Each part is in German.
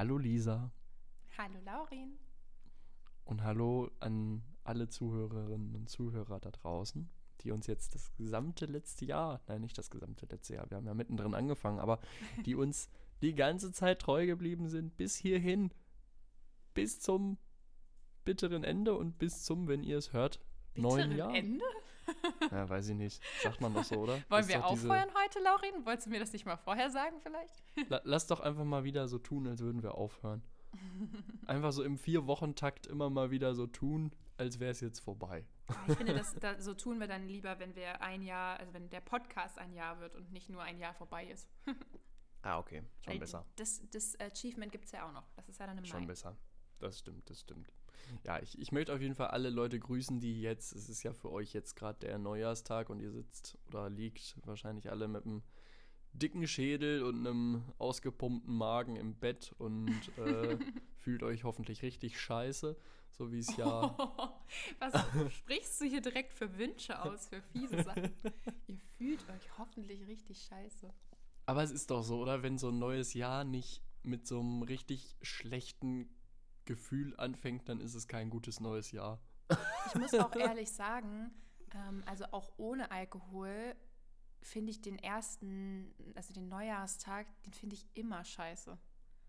Hallo Lisa. Hallo Laurin. Und hallo an alle Zuhörerinnen und Zuhörer da draußen, die uns jetzt das gesamte letzte Jahr, nein, nicht das gesamte letzte Jahr, wir haben ja mittendrin angefangen, aber die uns die ganze Zeit treu geblieben sind, bis hierhin, bis zum bitteren Ende und bis zum, wenn ihr es hört, neuen Jahr. Ende? Ja, weiß ich nicht. Sagt man doch so, oder? Wollen wir doch diese- heute, Laurin? Wolltest du mir das nicht mal vorher sagen vielleicht? La lass doch einfach mal wieder so tun, als würden wir aufhören. Einfach so im Vier-Wochen-Takt immer mal wieder so tun, als wäre es jetzt vorbei. Ich finde, das, da, so tun wir dann lieber, wenn wir ein Jahr, also wenn der Podcast ein Jahr wird und nicht nur ein Jahr vorbei ist. Ah, okay. Schon Weil besser. Das, das Achievement gibt es ja auch noch. Das ist ja dann im Schon Mai. besser. Das stimmt, das stimmt. Ja, ich, ich möchte auf jeden Fall alle Leute grüßen, die jetzt, es ist ja für euch jetzt gerade der Neujahrstag und ihr sitzt oder liegt wahrscheinlich alle mit einem dicken Schädel und einem ausgepumpten Magen im Bett und äh, fühlt euch hoffentlich richtig scheiße, so wie es ja Was sprichst du hier direkt für Wünsche aus, für fiese Sachen? Ihr fühlt euch hoffentlich richtig scheiße. Aber es ist doch so, oder? Wenn so ein neues Jahr nicht mit so einem richtig schlechten Gefühl anfängt, dann ist es kein gutes neues Jahr. Ich muss auch ehrlich sagen, ähm, also auch ohne Alkohol finde ich den ersten, also den Neujahrstag, den finde ich immer scheiße.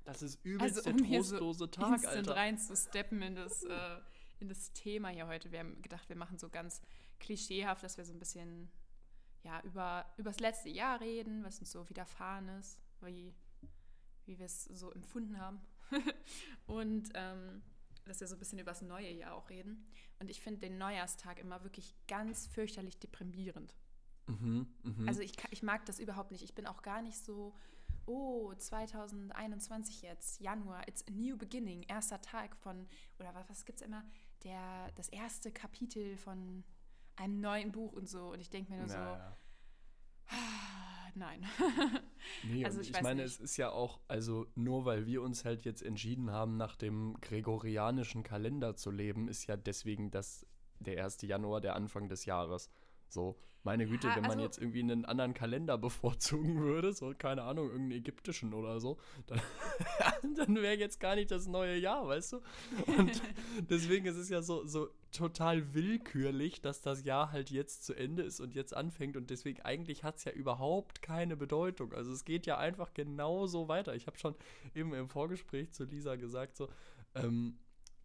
Das ist übelst Also, der um so trostlose Tag, Instant Alter. reinzusteppen in das, äh, in das Thema hier heute. Wir haben gedacht, wir machen so ganz klischeehaft, dass wir so ein bisschen ja, über, über das letzte Jahr reden, was uns so widerfahren ist, wie, wie wir es so empfunden haben. Und ähm, dass wir so ein bisschen über das neue Jahr auch reden. Und ich finde den Neujahrstag immer wirklich ganz fürchterlich deprimierend. Mhm, mhm. Also ich, ich mag das überhaupt nicht. Ich bin auch gar nicht so, oh, 2021 jetzt, Januar, it's a new beginning, erster Tag von, oder was, was gibt es immer, der, das erste Kapitel von einem neuen Buch und so. Und ich denke mir nur so, ja, ja. ah, nein. Nee, Also ich ich, meine, nicht. es ist ja auch, also nur weil wir uns halt jetzt entschieden haben, nach dem gregorianischen Kalender zu leben, ist ja deswegen das der 1. Januar der Anfang des Jahres. So, meine Güte, Ja, wenn man also- jetzt irgendwie einen anderen Kalender bevorzugen würde, so, keine Ahnung, irgendeinen ägyptischen oder so, dann, dann wäre jetzt gar nicht das neue Jahr, weißt du? Und deswegen ist es ja so, so total willkürlich, dass das Jahr halt jetzt zu Ende ist und jetzt anfängt und deswegen eigentlich hat es ja überhaupt keine Bedeutung. Also es geht ja einfach genauso weiter. Ich habe schon eben im Vorgespräch zu Lisa gesagt, so, ähm,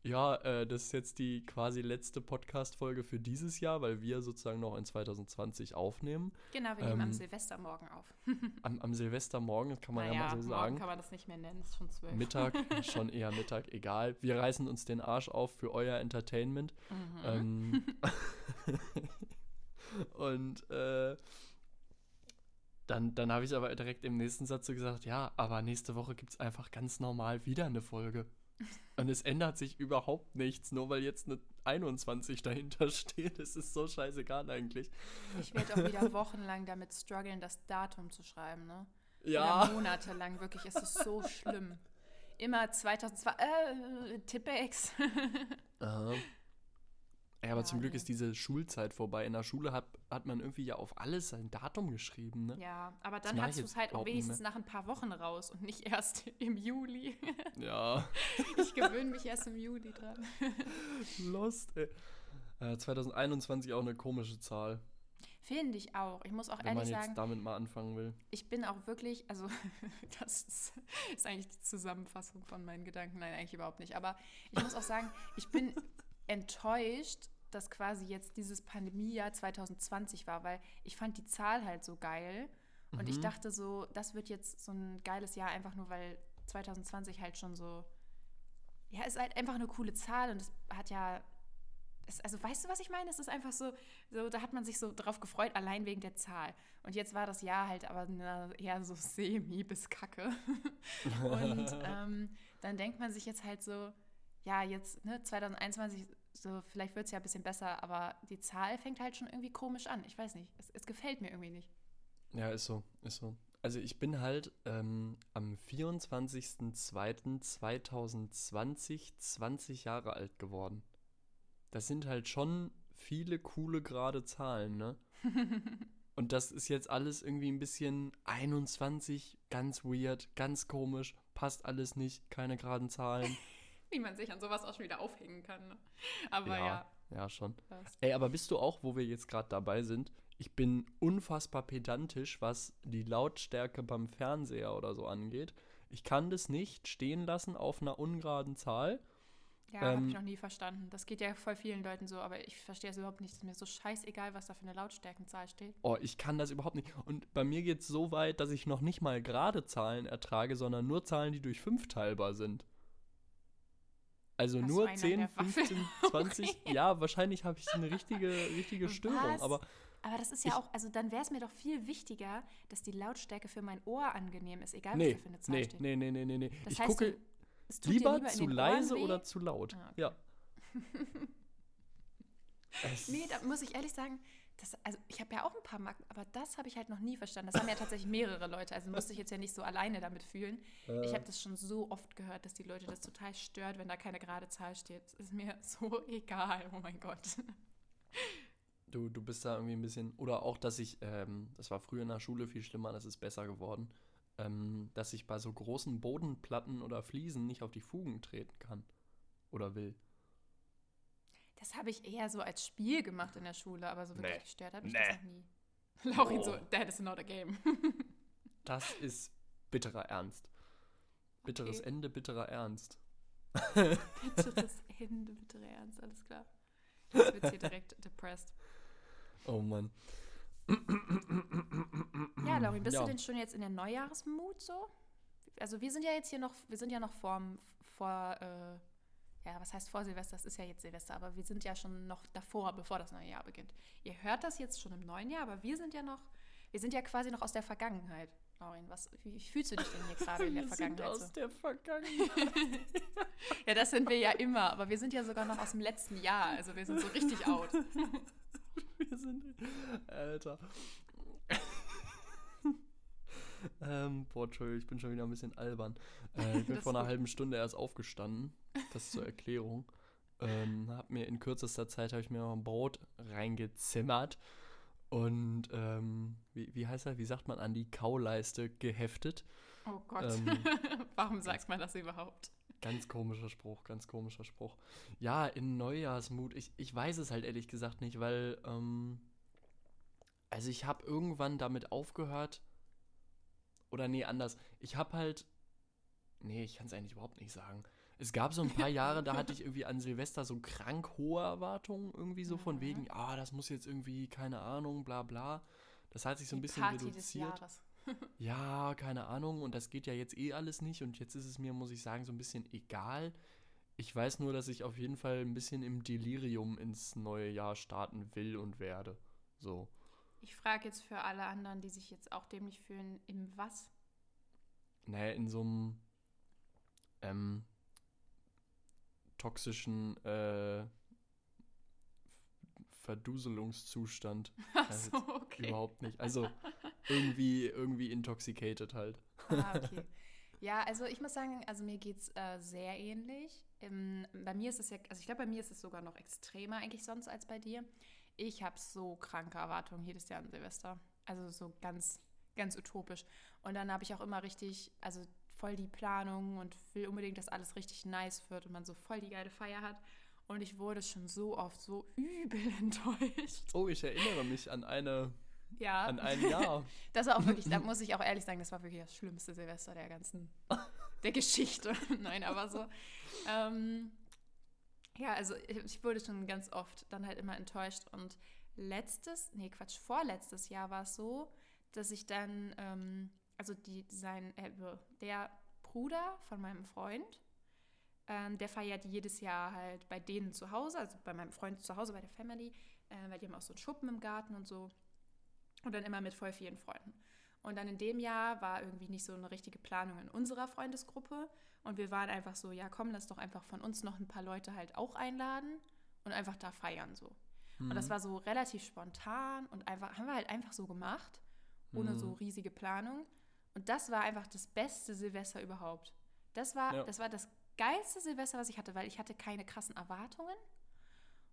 ja, äh, das ist jetzt die quasi letzte Podcast-Folge für dieses Jahr, weil wir sozusagen noch in 2020 aufnehmen. genau, wir nehmen am Ähm, Silvestermorgen auf. Am, am Silvestermorgen, das kann man ja naja, mal so morgen sagen. kann man das nicht mehr nennen, ist schon zwölf. Mittag, schon eher Mittag, egal. Wir reißen uns den Arsch auf für euer Entertainment. Mhm. Ähm, und äh, dann, dann habe ich aber direkt im nächsten Satz so gesagt, ja, aber nächste Woche gibt es einfach ganz normal wieder eine Folge. Und es ändert sich überhaupt nichts, nur weil jetzt eine 21 dahinter steht. Es ist so scheißegal eigentlich. Ich werde auch wieder wochenlang damit strugglen, das Datum zu schreiben, ne? Ja. Oder monatelang, wirklich, es ist so schlimm. Immer 2002, äh, Tippex. Aha. Ja, aber zum Glück nee. ist diese Schulzeit vorbei. In der Schule hat, hat man irgendwie ja auf alles sein Datum geschrieben, ne? ja, aber dann hast du es jetzt halt wenigstens nach ein paar Wochen raus und nicht erst im Juli. Ja. Ich gewöhne mich erst im Juli dran. Lost, ey. Äh, 2021 auch eine komische Zahl, Finde ich auch. Ich muss auch wenn man ehrlich jetzt sagen, damit mal anfangen will. ich bin auch wirklich, also das ist, ist eigentlich die Zusammenfassung von meinen Gedanken. Nein, eigentlich überhaupt nicht. Aber ich muss auch sagen, ich bin enttäuscht, dass quasi jetzt dieses Pandemiejahr 2020 war, weil ich fand die Zahl halt so geil. Und ich Mhm. dachte so, das wird jetzt so ein geiles Jahr, einfach nur weil 2020 halt schon so, ja, ist halt einfach eine coole Zahl und es hat ja, es, also weißt du, was ich meine? Es ist einfach so, so, da hat man sich so drauf gefreut, allein wegen der Zahl. Und jetzt war das Jahr halt aber na, eher so semi bis kacke. und ähm, dann denkt man sich jetzt halt so, ja, jetzt, ne, 2021, so, vielleicht wird es ja ein bisschen besser, aber die Zahl fängt halt schon irgendwie komisch an. Ich weiß nicht, es, es gefällt mir irgendwie nicht. Ja, ist so, ist so. Also ich bin halt ähm, am 24.02.2020 20 Jahre alt geworden. Das sind halt schon viele coole gerade Zahlen, ne? Und das ist jetzt alles irgendwie ein bisschen 21, ganz weird, ganz komisch, passt alles nicht, keine geraden Zahlen. Wie man sich an sowas auch schon wieder aufhängen kann. Ne? Aber ja. ja. Ja, schon. das- Ey, aber bist du auch, wo wir jetzt gerade dabei sind? Ich bin unfassbar pedantisch, was die Lautstärke beim Fernseher oder so angeht. Ich kann das nicht stehen lassen auf einer ungeraden Zahl. Ja, habe Ähm, ich noch nie verstanden. Das geht ja voll vielen Leuten so, aber ich verstehe es überhaupt nicht. Es ist mir so scheißegal, was da für eine Lautstärkenzahl steht. Oh, ich kann das überhaupt nicht. Und bei mir geht es so weit, dass ich noch nicht mal gerade Zahlen ertrage, sondern nur Zahlen, die durch 5 teilbar sind. Also Hast nur einen an 10, der Waffel? 15, 20. Ja, wahrscheinlich habe ich eine richtige, richtige Störung. Was? Aber Aber das ist ja Ich- auch, also dann wäre es mir doch viel wichtiger, dass die Lautstärke für mein Ohr angenehm ist, egal was nee, da für eine Zahl nee, steht. nee, nee, nee, nee, nee. Das Ich heißt, gucke du, lieber, lieber zu Ohren leise weh? oder zu laut. Ah, okay. Ja. Nee, da muss ich ehrlich sagen, das, also ich habe ja auch ein paar Marken, aber das habe ich halt noch nie verstanden. Das haben ja tatsächlich mehrere Leute, also musste ich jetzt ja nicht so alleine damit fühlen. Ich habe das schon so oft gehört, dass die Leute das total stört, wenn da keine gerade Zahl steht. Es ist mir so egal, oh mein Gott. Du, du bist da irgendwie ein bisschen. Oder auch, dass ich, ähm, das war früher in der Schule viel schlimmer, das ist besser geworden, ähm, dass ich bei so großen Bodenplatten oder Fliesen nicht auf die Fugen treten kann. Oder will. Das habe ich eher so als Spiel gemacht in der Schule, aber so wirklich Nee. gestört habe ich Nee. das noch nie. Laurin so, Oh. that is not a game. Das ist bitterer Ernst. Bitteres Okay. Ende, bitterer Ernst. Bitteres Ende, bittere Ernst, alles klar. Jetzt wird hier direkt depressed. Oh Mann. Ja, Laurin, bist Ja. du denn schon jetzt in der Neujahresmut so? Also wir sind ja jetzt hier noch, wir sind ja noch vorm, vor, äh, ja, was heißt vor Silvester? Das ist ja jetzt Silvester, aber wir sind ja schon noch davor, bevor das neue Jahr beginnt. Ihr hört das jetzt schon im neuen Jahr, aber wir sind ja noch, wir sind ja quasi noch aus der Vergangenheit. Laurin, was, wie, fühlst du dich denn hier gerade in der Wir sind Vergangenheit? aus So? der Vergangenheit. Ja, das sind wir ja immer, aber wir sind ja sogar noch aus dem letzten Jahr, also wir sind so richtig out. Wir sind. Alter. Ähm, boah, Entschuldigung, ich bin schon wieder ein bisschen albern. Äh, ich bin Das vor einer gut. halben Stunde erst aufgestanden. Das zur Erklärung. Ähm, hab mir in kürzester Zeit habe ich mir noch ein Brot reingezimmert und ähm, wie, wie heißt er? Wie sagt man an die Kauleiste geheftet? Oh Gott, Ähm, warum sagt man das überhaupt? Ganz komischer Spruch, ganz komischer Spruch. Ja, in Neujahrsmut, ich, ich weiß es halt ehrlich gesagt nicht, weil, ähm, also ich habe irgendwann damit aufgehört, oder nee, anders, ich habe halt, nee, ich kann es eigentlich überhaupt nicht sagen. Es gab so ein paar Jahre, da hatte ich irgendwie an Silvester so krank hohe Erwartungen, irgendwie so von Mhm. wegen, ah, das muss jetzt irgendwie, keine Ahnung, bla bla. Das hat sich so ein Die bisschen Party des reduziert. Jahres. Ja, keine Ahnung. Und das geht ja jetzt eh alles nicht. Und jetzt ist es mir, muss ich sagen, so ein bisschen egal. Ich weiß nur, dass ich auf jeden Fall ein bisschen im Delirium ins neue Jahr starten will und werde. So. Ich frage jetzt für alle anderen, die sich jetzt auch dämlich fühlen, im was? Naja, in so einem ähm, toxischen äh, Verduselungszustand. Ach weiß so, okay. Überhaupt nicht. Also irgendwie, irgendwie intoxicated halt. Ah, okay. Ja, also ich muss sagen, also mir geht es äh, sehr ähnlich. Ähm, bei mir ist es ja, also ich glaube, bei mir ist es sogar noch extremer eigentlich sonst als bei dir. Ich habe so kranke Erwartungen jedes Jahr an Silvester. Also so ganz, ganz utopisch. Und dann habe ich auch immer richtig, also voll die Planung und will unbedingt, dass alles richtig nice wird und man so voll die geile Feier hat. Und ich wurde schon so oft so übel enttäuscht. Oh, ich erinnere mich an eine, Ja. an ein Jahr. Das war auch wirklich, da muss ich auch ehrlich sagen, das war wirklich das schlimmste Silvester der ganzen, der Geschichte. Nein, aber so. Ähm, ja, also ich ich wurde schon ganz oft dann halt immer enttäuscht. Und letztes, nee, Quatsch, vorletztes Jahr war es so, dass ich dann, ähm, also die, sein, äh, der Bruder von meinem Freund, ähm, der feiert jedes Jahr halt bei denen zu Hause, also bei meinem Freund zu Hause, bei der Family, äh, weil die haben auch so einen Schuppen im Garten und so. Und dann immer mit voll vielen Freunden. Und dann in dem Jahr war irgendwie nicht so eine richtige Planung in unserer Freundesgruppe. Und wir waren einfach so, ja komm, lass doch einfach von uns noch ein paar Leute halt auch einladen und einfach da feiern so. Und das Mhm. war so relativ spontan und einfach, haben wir halt einfach so gemacht, ohne Mhm. so riesige Planung. Und das war einfach das beste Silvester überhaupt. Das war, Ja. das war das geilste Silvester, was ich hatte, weil ich hatte keine krassen Erwartungen.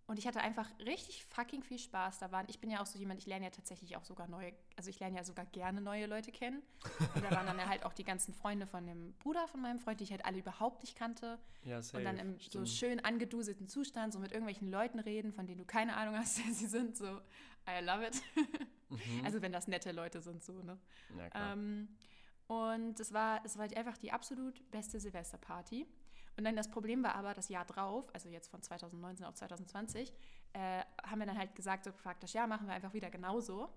Und ich hatte einfach richtig fucking viel Spaß. Da waren, ich bin ja auch so jemand, ich lerne ja tatsächlich auch sogar neue, also ich lerne ja sogar gerne neue Leute kennen. Und da waren dann halt auch die ganzen Freunde von dem Bruder von meinem Freund, die ich halt alle überhaupt nicht kannte. Ja, safe, und dann im stimmt. so schön angeduselten Zustand, so mit irgendwelchen Leuten reden, von denen du keine Ahnung hast, wer sie sind. So, I love it. Mhm. Also wenn das nette Leute sind, so, ne? ja, klar. Ähm, und es war, es war einfach die absolut beste Silvesterparty. Und dann das Problem war aber, das Jahr drauf, also jetzt von 2019 auf 2020, äh, haben wir dann halt gesagt, so gefragt, das Jahr machen wir einfach wieder genauso.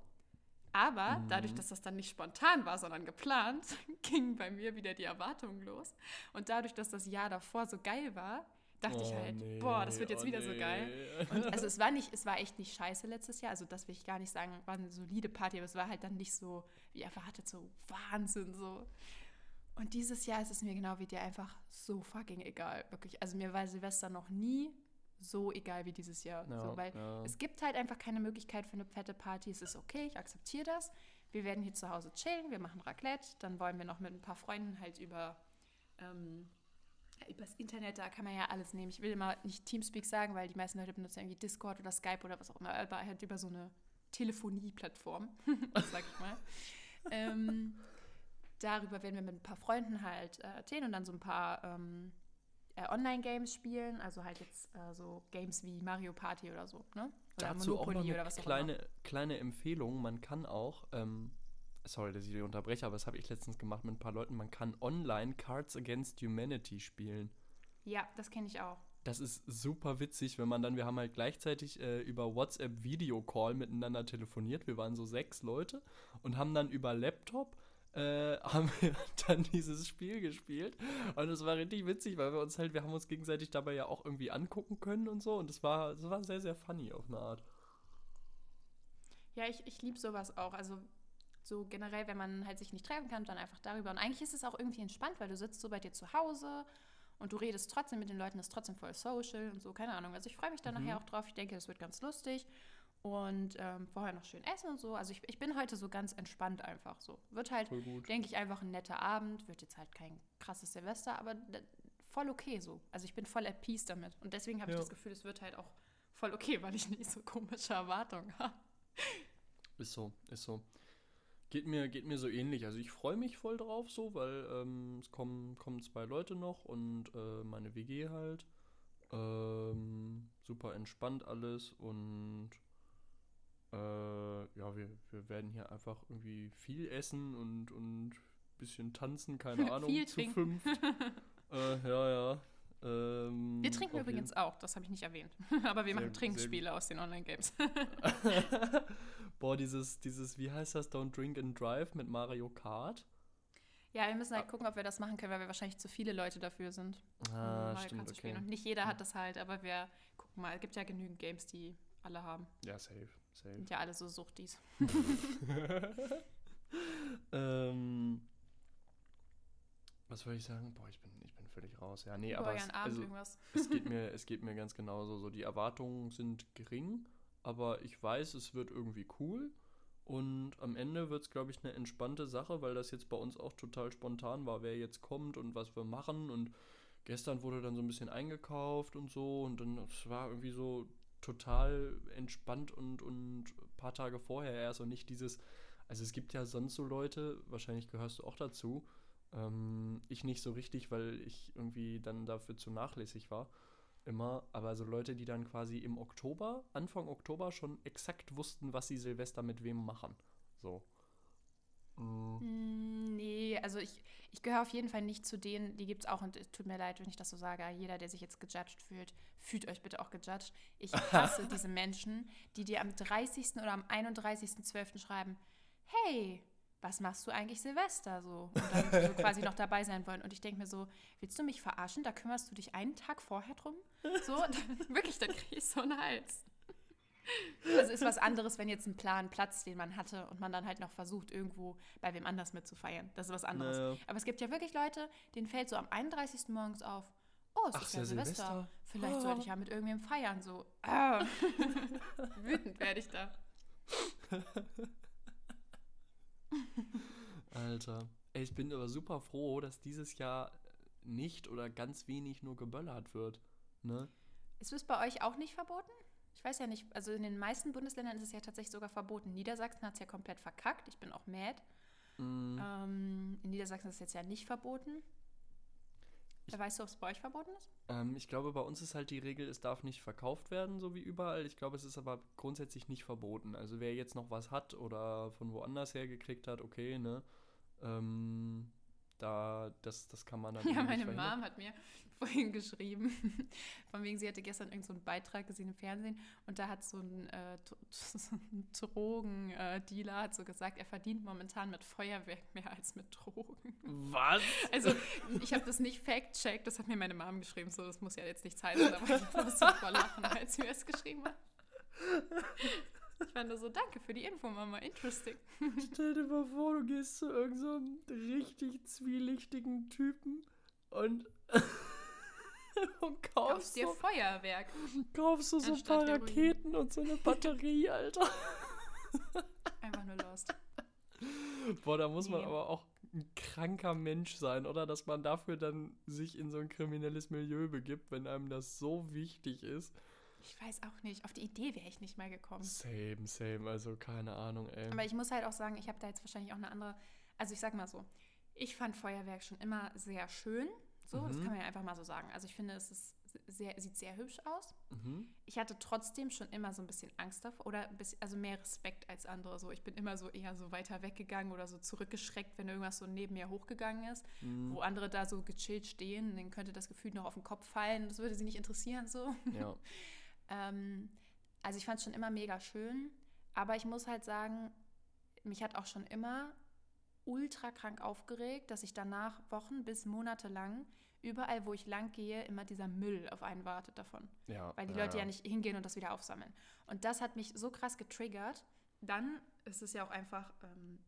Aber Mhm. dadurch, dass das dann nicht spontan war, sondern geplant, gingen bei mir wieder die Erwartungen los. Und dadurch, dass das Jahr davor so geil war, dachte ich Oh, halt, nee, boah, das wird jetzt oh, wieder so nee. geil. Und also es war nicht, es war echt nicht scheiße letztes Jahr. Also das will ich gar nicht sagen, war eine solide Party, aber es war halt dann nicht so, wie erwartet, so Wahnsinn so. Und dieses Jahr ist es mir genau wie dir einfach so fucking egal, wirklich. Also mir war Silvester noch nie so egal wie dieses Jahr. Ja, so, weil ja. es gibt halt einfach keine Möglichkeit für eine fette Party. Es ist okay, ich akzeptiere das. Wir werden hier zu Hause chillen, wir machen Raclette, dann wollen wir noch mit ein paar Freunden halt über ähm, übers Internet, da kann man ja alles nehmen. Ich will immer nicht Teamspeak sagen, weil die meisten Leute benutzen irgendwie Discord oder Skype oder was auch immer, aber halt über so eine Telefonie-Plattform, sag ich mal. ähm, darüber werden wir mit ein paar Freunden halt äh, erzählen und dann so ein paar ähm, äh, Online-Games spielen, also halt jetzt äh, so Games wie Mario Party oder so, ne? Oder Dazu auch noch eine oder was auch immer. kleine, kleine Empfehlung. Man kann auch, ähm, sorry, dass ich dich unterbreche, aber das habe ich letztens gemacht mit ein paar Leuten. Man kann online Cards Against Humanity spielen. Ja, das kenne ich auch. Das ist super witzig, wenn man dann, wir haben halt gleichzeitig äh, über WhatsApp Videocall miteinander telefoniert. Wir waren so sechs Leute und haben dann über Laptop äh, haben wir dann dieses Spiel gespielt. Und es war richtig witzig, weil wir uns halt, wir haben uns gegenseitig dabei ja auch irgendwie angucken können und so. Und es war, es war sehr, sehr funny auf eine Art. Ja, ich, ich liebe sowas auch. Also so generell, wenn man halt sich nicht treffen kann, dann einfach darüber. Und eigentlich ist es auch irgendwie entspannt, weil du sitzt so bei dir zu Hause und du redest trotzdem mit den Leuten, ist trotzdem voll social und so, keine Ahnung. Also ich freue mich da Mhm. nachher auch drauf. Ich denke, das wird ganz lustig. Und ähm, vorher noch schön essen und so. Also ich, ich bin heute so ganz entspannt einfach so. Wird halt, denke ich, einfach ein netter Abend. Wird jetzt halt kein krasses Silvester, aber voll okay so. Also ich bin voll at peace damit. Und deswegen habe Ja. ich das Gefühl, es wird halt auch voll okay, weil ich nicht so komische Erwartungen habe. Ist so, ist so. Geht mir, geht mir so ähnlich. Also ich freue mich voll drauf so, weil ähm, es kommen, kommen zwei Leute noch und äh, meine WG halt. Ähm, super entspannt alles und äh, ja, wir, wir werden hier einfach irgendwie viel essen und und bisschen tanzen, keine Ahnung, Viel zu trinken. fünft. äh, ja, ja. Ähm, Wir trinken übrigens auch, das habe ich nicht erwähnt. Aber wir Sehr machen Trinkspiele aus den Online-Games. Boah, dieses, dieses, wie heißt das, Don't Drink and Drive mit Mario Kart? ja, wir müssen halt Ah. gucken, ob wir das machen können, weil wir wahrscheinlich zu viele Leute dafür sind. um Ah, Mario stimmt, Kart zu okay. Und nicht jeder hat das halt, aber wir gucken mal. Es gibt ja genügend Games, die alle haben. Ja, safe, safe. Sind ja alle so Suchtis. ähm, was soll ich sagen? Boah, ich bin, ich bin völlig raus. Ja, nee, aber es, also, irgendwas. es, geht mir, es geht mir ganz genauso. So, die Erwartungen sind gering, aber ich weiß, es wird irgendwie cool. Und am Ende wird es, glaube ich, eine entspannte Sache, weil das jetzt bei uns auch total spontan war, wer jetzt kommt und was wir machen. Und gestern wurde dann so ein bisschen eingekauft und so. Und dann es war irgendwie so total entspannt und, und ein paar Tage vorher erst und nicht dieses. Also es gibt ja sonst so Leute, wahrscheinlich gehörst du auch dazu. Ähm, ich nicht so richtig, weil ich irgendwie dann dafür zu nachlässig war. Immer, aber so Leute, die dann quasi im Oktober, Anfang Oktober schon exakt wussten, was sie Silvester mit wem machen. So. Mm. Mm, Nee, also ich, ich gehöre auf jeden Fall nicht zu denen, die gibt es auch und es tut mir leid, wenn ich das so sage. Jeder, der sich jetzt gejudged fühlt, fühlt euch bitte auch gejudged. Ich hasse diese Menschen, die dir am 30. oder am 31.12. schreiben, hey, was machst du eigentlich Silvester so? Und dann so quasi noch dabei sein wollen. Und ich denke mir so, willst du mich verarschen? Da kümmerst du dich einen Tag vorher drum? So, dann, wirklich, dann kriege ich so einen Hals. Also ist was anderes, wenn jetzt ein Plan platzt, den man hatte und man dann halt noch versucht, irgendwo bei wem anders mitzufeiern. Das ist was anderes. Naja. Aber es gibt ja wirklich Leute, denen fällt so am 31. morgens auf, oh, es Ach, ist ja Silvester. Silvester. Vielleicht Oh. sollte ich ja mit irgendwem feiern. So, ah. wütend werde ich da. Alter. Ey, ich bin aber super froh, dass dieses Jahr nicht oder ganz wenig nur geböllert wird. Ne? Ist es bei euch auch nicht verboten? Ich weiß ja nicht, also in den meisten Bundesländern ist es ja tatsächlich sogar verboten. Niedersachsen hat es ja komplett verkackt. Ich bin auch mad. Mm, Ähm, in Niedersachsen ist es jetzt ja nicht verboten. Ich- weißt du, ob es bei euch verboten ist? ähm, ich glaube, bei uns ist halt die Regel, es darf nicht verkauft werden, so wie überall. Ich glaube, es ist aber grundsätzlich nicht verboten. Also wer jetzt noch was hat oder von woanders her gekriegt hat, okay, ne? Ähm, da, das, das kann man dann Ja, meine. Mom hat mir vorhin geschrieben, von wegen, sie hatte gestern irgendeinen so einen Beitrag gesehen im Fernsehen und da hat so ein, äh, so ein Drogendealer hat so gesagt, er verdient momentan mit Feuerwerk mehr als mit Drogen. Was? Also ich habe das nicht fact-checkt, das hat mir meine Mom geschrieben, so das muss ja jetzt nichts heißen, aber ich musste voll lachen, als sie mir es geschrieben hat. Ich fand nur so, danke für die Info, Mama, interesting. Stell dir mal vor, du gehst zu irgendeinem richtig zwielichtigen Typen und, und Kaufst kaufst, dir so, Feuerwerk. kaufst du so ein paar. Raketen und so eine Batterie, Alter. Einfach nur lost. Boah, da muss man Nee. aber auch ein kranker Mensch sein, oder? Dass man dafür dann sich in so ein kriminelles Milieu begibt, wenn einem das so wichtig ist. Ich weiß auch nicht, auf die Idee wäre ich nicht mal gekommen. Same, same, also keine Ahnung, ey. Aber ich muss halt auch sagen, ich habe da jetzt wahrscheinlich auch eine andere. Also ich sag mal so, ich fand Feuerwerk schon immer sehr schön. So, das Mhm. kann man ja einfach mal so sagen. Also ich finde, es ist sehr, sieht sehr hübsch aus. mhm. Ich hatte trotzdem schon immer so ein bisschen Angst davor oder bisschen, also mehr Respekt als andere. So, ich bin immer so eher so weiter weggegangen oder so zurückgeschreckt, wenn irgendwas so neben mir hochgegangen ist, Mhm. wo andere da so gechillt stehen, dann könnte das Gefühl noch auf den Kopf fallen. Das würde sie nicht interessieren so. Ja. Ähm, also ich fand es schon immer mega schön, aber ich muss halt sagen, mich hat auch schon immer ultra krank aufgeregt, dass ich danach Wochen bis Monate lang überall, wo ich lang gehe, immer dieser Müll auf einen wartet davon. ja. Weil die ja, Leute ja nicht hingehen und das wieder aufsammeln. Und das hat mich so krass getriggert. Dann ist es ja auch einfach, ähm,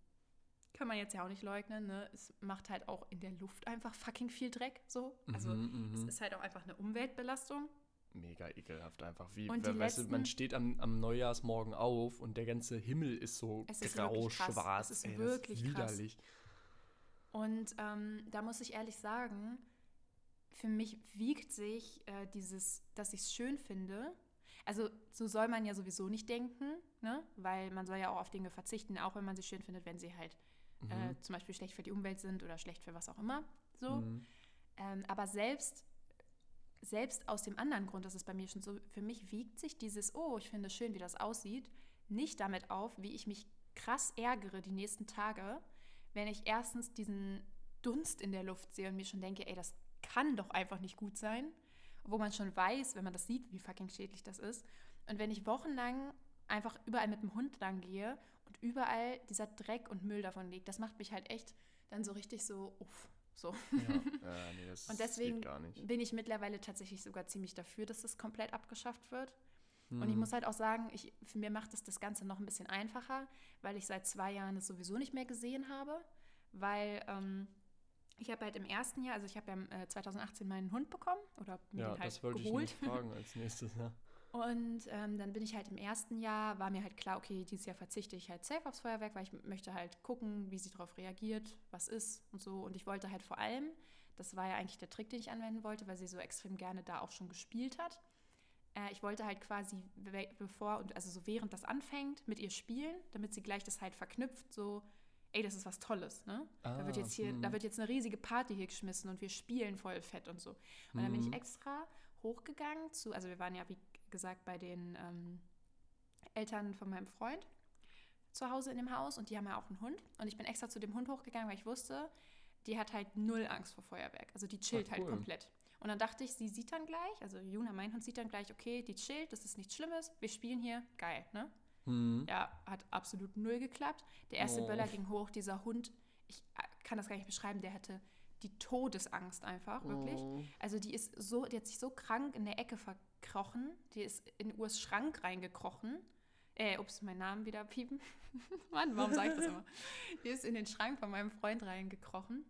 kann man jetzt ja auch nicht leugnen, ne? es macht halt auch in der Luft einfach fucking viel Dreck. So. Also Mhm, es mhm. ist halt auch einfach eine Umweltbelastung. Mega ekelhaft einfach. Wie, Und weißt du, man letzten- steht am, am Neujahrsmorgen auf und der ganze Himmel ist so ist krass. grau-schwarz. Es ist ey, wirklich krass. widerlich. Und ähm, da muss ich ehrlich sagen, für mich wiegt sich äh, dieses, dass ich es schön finde. Also so soll man ja sowieso nicht denken, ne? weil man soll ja auch auf Dinge verzichten, auch wenn man sie schön findet, wenn sie halt äh, zum Beispiel schlecht für die Umwelt sind oder schlecht für was auch immer. So. Mhm. Ähm, aber selbst, selbst aus dem anderen Grund, das ist bei mir schon so, für mich wiegt sich dieses, oh, ich finde es schön, wie das aussieht, nicht damit auf, wie ich mich krass ärgere die nächsten Tage, wenn ich erstens diesen Dunst in der Luft sehe und mir schon denke, ey, das kann doch einfach nicht gut sein. Wo man schon weiß, wenn man das sieht, wie fucking schädlich das ist. Und wenn ich wochenlang einfach überall mit dem Hund lang gehe und überall dieser Dreck und Müll davon liegt, das macht mich halt echt dann so richtig so, uff, so. Ja, ja, nee, das, Und das deswegen bin ich mittlerweile tatsächlich sogar ziemlich dafür, dass das komplett abgeschafft wird. Und ich Mhm. muss halt auch sagen, ich, für mir macht es das Ganze noch ein bisschen einfacher, weil ich seit zwei Jahren es sowieso nicht mehr gesehen habe. Weil ähm, ich habe halt im ersten Jahr, also ich habe ja äh, 2018 meinen Hund bekommen oder mir Ja, den halt das wollte geholt. ich fragen als nächstes, ja. Und ähm, dann bin ich halt im ersten Jahr, war mir halt klar, okay, dieses Jahr verzichte ich halt safe aufs Feuerwerk, weil ich möchte halt gucken, wie sie darauf reagiert, was ist und so. Und ich wollte halt vor allem, das war ja eigentlich der Trick, den ich anwenden wollte, weil sie so extrem gerne da auch schon gespielt hat. Äh, ich wollte halt quasi, be- bevor und also so während das anfängt, mit ihr spielen, damit sie gleich das halt verknüpft, so, ey, das ist was Tolles, ne? da wird Ah, jetzt hier, hm. da wird jetzt eine riesige Party hier geschmissen und wir spielen voll fett und so. Und dann bin ich Mhm. extra hochgegangen zu, also wir waren ja, wie gesagt, bei den ähm, Eltern von meinem Freund zu Hause in dem Haus und die haben ja auch einen Hund. Und ich bin extra zu dem Hund hochgegangen, weil ich wusste, die hat halt null Angst vor Feuerwerk. Also die chillt Ach, halt cool. komplett. Und dann dachte ich, sie sieht dann gleich, also Juna, mein Hund, sieht dann gleich, okay, die chillt, das ist nichts Schlimmes, wir spielen hier, geil, ne? Mhm. Ja, hat absolut null geklappt. Der erste Oh. Böller ging hoch, dieser Hund, ich äh, kann das gar nicht beschreiben, der hatte die Todesangst einfach, wirklich. Oh. Also die ist so, die hat sich so krank in der Ecke verkrochen, die ist in Urs Schrank reingekrochen. Äh, ups, meinen Namen wieder piepen. Mann, warum sage ich das immer? Die ist in den Schrank von meinem Freund reingekrochen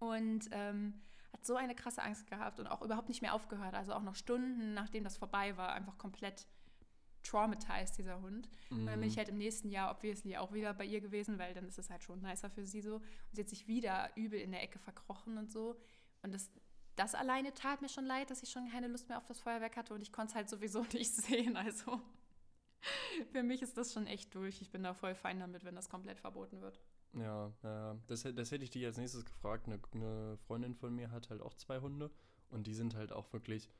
und ähm, hat so eine krasse Angst gehabt und auch überhaupt nicht mehr aufgehört. Also auch noch Stunden, nachdem das vorbei war, einfach komplett traumatized, dieser Hund. Und dann bin ich Mhm. halt im nächsten Jahr obviously auch wieder bei ihr gewesen, weil dann ist es halt schon nicer für sie so. Und sie hat sich wieder übel in der Ecke verkrochen und so. Und das, das alleine tat mir schon leid, dass ich schon keine Lust mehr auf das Feuerwerk hatte und ich konnte es halt sowieso nicht sehen. Also für mich ist das schon echt durch. Ich bin da voll fein damit, wenn das komplett verboten wird. Ja, ja. Das, das hätte ich dich als nächstes gefragt. Eine, eine Freundin von mir hat halt auch zwei Hunde und die sind halt auch wirklich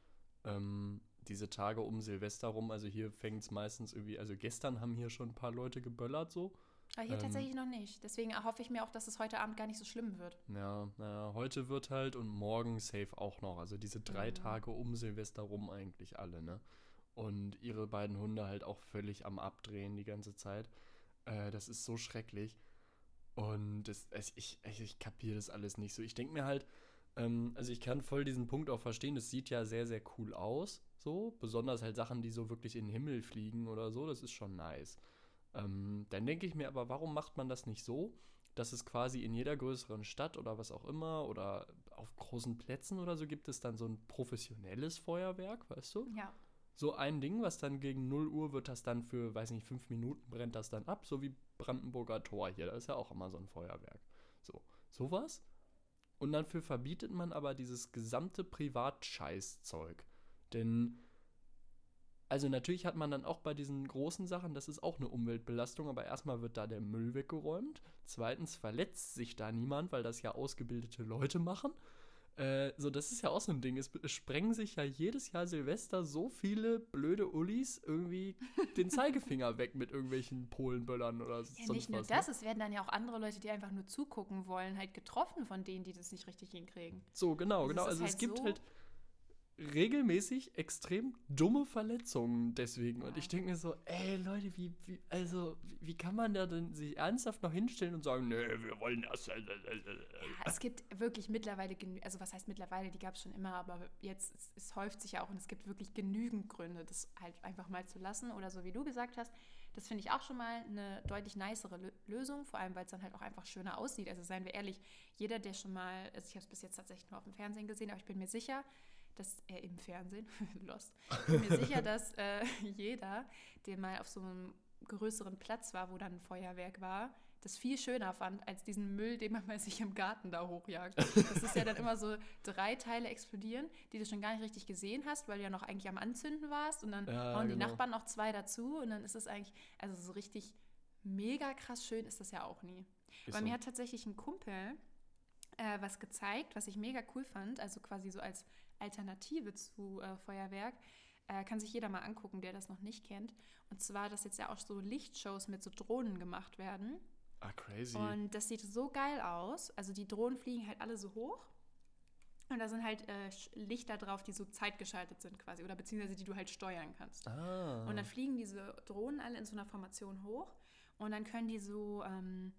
ähm, diese Tage um Silvester rum. Also hier fängt es meistens irgendwie, also gestern haben hier schon ein paar Leute geböllert so. Aber hier ähm, tatsächlich noch nicht. Deswegen hoffe ich mir auch, dass es heute Abend gar nicht so schlimm wird. Ja, naja, heute wird halt und morgen safe auch noch. Also diese drei mhm. Tage um Silvester rum eigentlich alle, ne? Und ihre beiden Hunde halt auch völlig am Abdrehen die ganze Zeit. Äh, das ist so schrecklich. Und das, es, ich, ich, ich kapiere das alles nicht so. Ich denke mir halt, ähm, also ich kann voll diesen Punkt auch verstehen, das sieht ja sehr, sehr cool aus. So, besonders halt Sachen, die so wirklich in den Himmel fliegen oder so, das ist schon nice. Ähm, dann denke ich mir aber, warum macht man das nicht so, dass es quasi in jeder größeren Stadt oder was auch immer oder auf großen Plätzen oder so gibt es dann so ein professionelles Feuerwerk, weißt du? Ja. So ein Ding, was dann gegen 0 Uhr wird das dann für, weiß nicht, fünf Minuten brennt das dann ab, so wie Brandenburger Tor hier, da ist ja auch immer so ein Feuerwerk. So, sowas. Und dafür verbietet man aber dieses gesamte Privatscheißzeug. Denn also natürlich hat man dann auch bei diesen großen Sachen, das ist auch eine Umweltbelastung, aber erstmal wird da der Müll weggeräumt. Zweitens verletzt sich da niemand, weil das ja ausgebildete Leute machen. Äh, so, das ist ja auch so ein Ding. Es, es, sprengen sich ja jedes Jahr Silvester so viele blöde Ullis irgendwie den Zeigefinger weg mit irgendwelchen Polenböllern oder ja, sonst nicht nur was, das, ne? es werden dann ja auch andere Leute, die einfach nur zugucken wollen, halt getroffen von denen, die das nicht richtig hinkriegen. So, genau, also genau. Also halt es gibt so halt regelmäßig extrem dumme Verletzungen deswegen. Und ich denke mir so, ey Leute, wie, wie, also, wie kann man da denn sich ernsthaft noch hinstellen und sagen, nee, wir wollen das. Ja, es gibt wirklich mittlerweile, also was heißt mittlerweile, die gab es schon immer, aber jetzt, es, es, häuft sich ja auch und es gibt wirklich genügend Gründe, das halt einfach mal zu lassen. Oder so wie du gesagt hast, das finde ich auch schon mal eine deutlich nicere Lösung, vor allem weil es dann halt auch einfach schöner aussieht. Also seien wir ehrlich, jeder, der schon mal, also ich habe es bis jetzt tatsächlich nur auf dem Fernsehen gesehen, aber ich bin mir sicher, dass er im Fernsehen, Lost, ich bin mir sicher, dass äh, jeder, der mal auf so einem größeren Platz war, wo dann ein Feuerwerk war, das viel schöner fand als diesen Müll, den man bei sich im Garten da hochjagt. Das ist ja dann immer so drei Teile explodieren, die du schon gar nicht richtig gesehen hast, weil du ja noch eigentlich am Anzünden warst und dann Ja, hauen die genau. Nachbarn noch zwei dazu und dann ist es eigentlich, also so richtig mega krass schön ist das ja auch nie. Ist Bei so. mir hat tatsächlich ein Kumpel äh, was gezeigt, was ich mega cool fand, also quasi so als Alternative zu äh, Feuerwerk. Äh, kann sich jeder mal angucken, der das noch nicht kennt. Und zwar, dass jetzt ja auch so Lichtshows mit so Drohnen gemacht werden. Ah, crazy. Und das sieht so geil aus. Also die Drohnen fliegen halt alle so hoch. Und da sind halt äh, Lichter drauf, die so zeitgeschaltet sind quasi. Oder beziehungsweise die du halt steuern kannst. ah. Und dann fliegen diese Drohnen alle in so einer Formation hoch. Und dann können die so, ähm,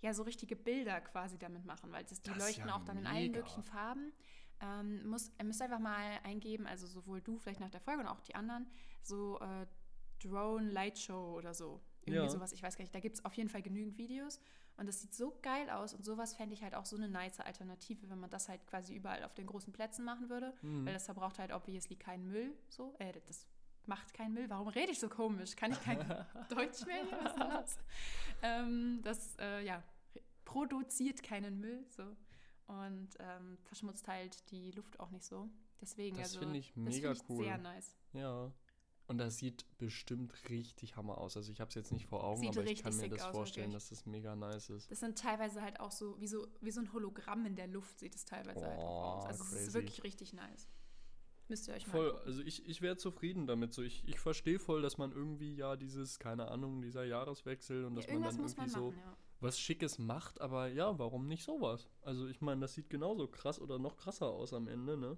ja, so richtige Bilder quasi damit machen, weil das, die Das leuchten ja auch dann in allen mega. möglichen Farben. Ähm, muss, ihr müsst einfach mal eingeben, also sowohl du vielleicht nach der Folge und auch die anderen, so äh, Drone Light Show oder so. Irgendwie Ja. sowas, ich weiß gar nicht. Da gibt es auf jeden Fall genügend Videos. Und das sieht so geil aus. Und sowas fände ich halt auch so eine nice Alternative, wenn man das halt quasi überall auf den großen Plätzen machen würde. Mhm. Weil das verbraucht halt obviously keinen Müll. So, äh, das macht keinen Müll. Warum rede ich so komisch? Kann ich kein Deutsch mehr? Was ist das? Ähm, das, äh, ja, produziert keinen Müll. So. Und ähm, verschmutzt halt die Luft auch nicht so. Deswegen, Das also, finde ich das mega find ich cool. sehr nice. Ja. Und das sieht bestimmt richtig Hammer aus. Also ich habe es jetzt nicht vor Augen, Sieht aber ich kann mir das aus, vorstellen, wirklich. dass das mega nice ist. Das sind teilweise halt auch so wie, so, wie so ein Hologramm in der Luft, sieht es teilweise halt auch aus. Oh, Also es ist wirklich richtig nice. Müsst ihr euch mal Voll, also ich, ich wäre zufrieden damit. So, ich, ich verstehe voll, dass man irgendwie ja dieses, keine Ahnung, dieser Jahreswechsel und dass ja, man irgendwas dann muss man irgendwie so machen, ja. was Schickes macht, aber ja, warum nicht sowas? Also ich meine, das sieht genauso krass oder noch krasser aus am Ende, ne?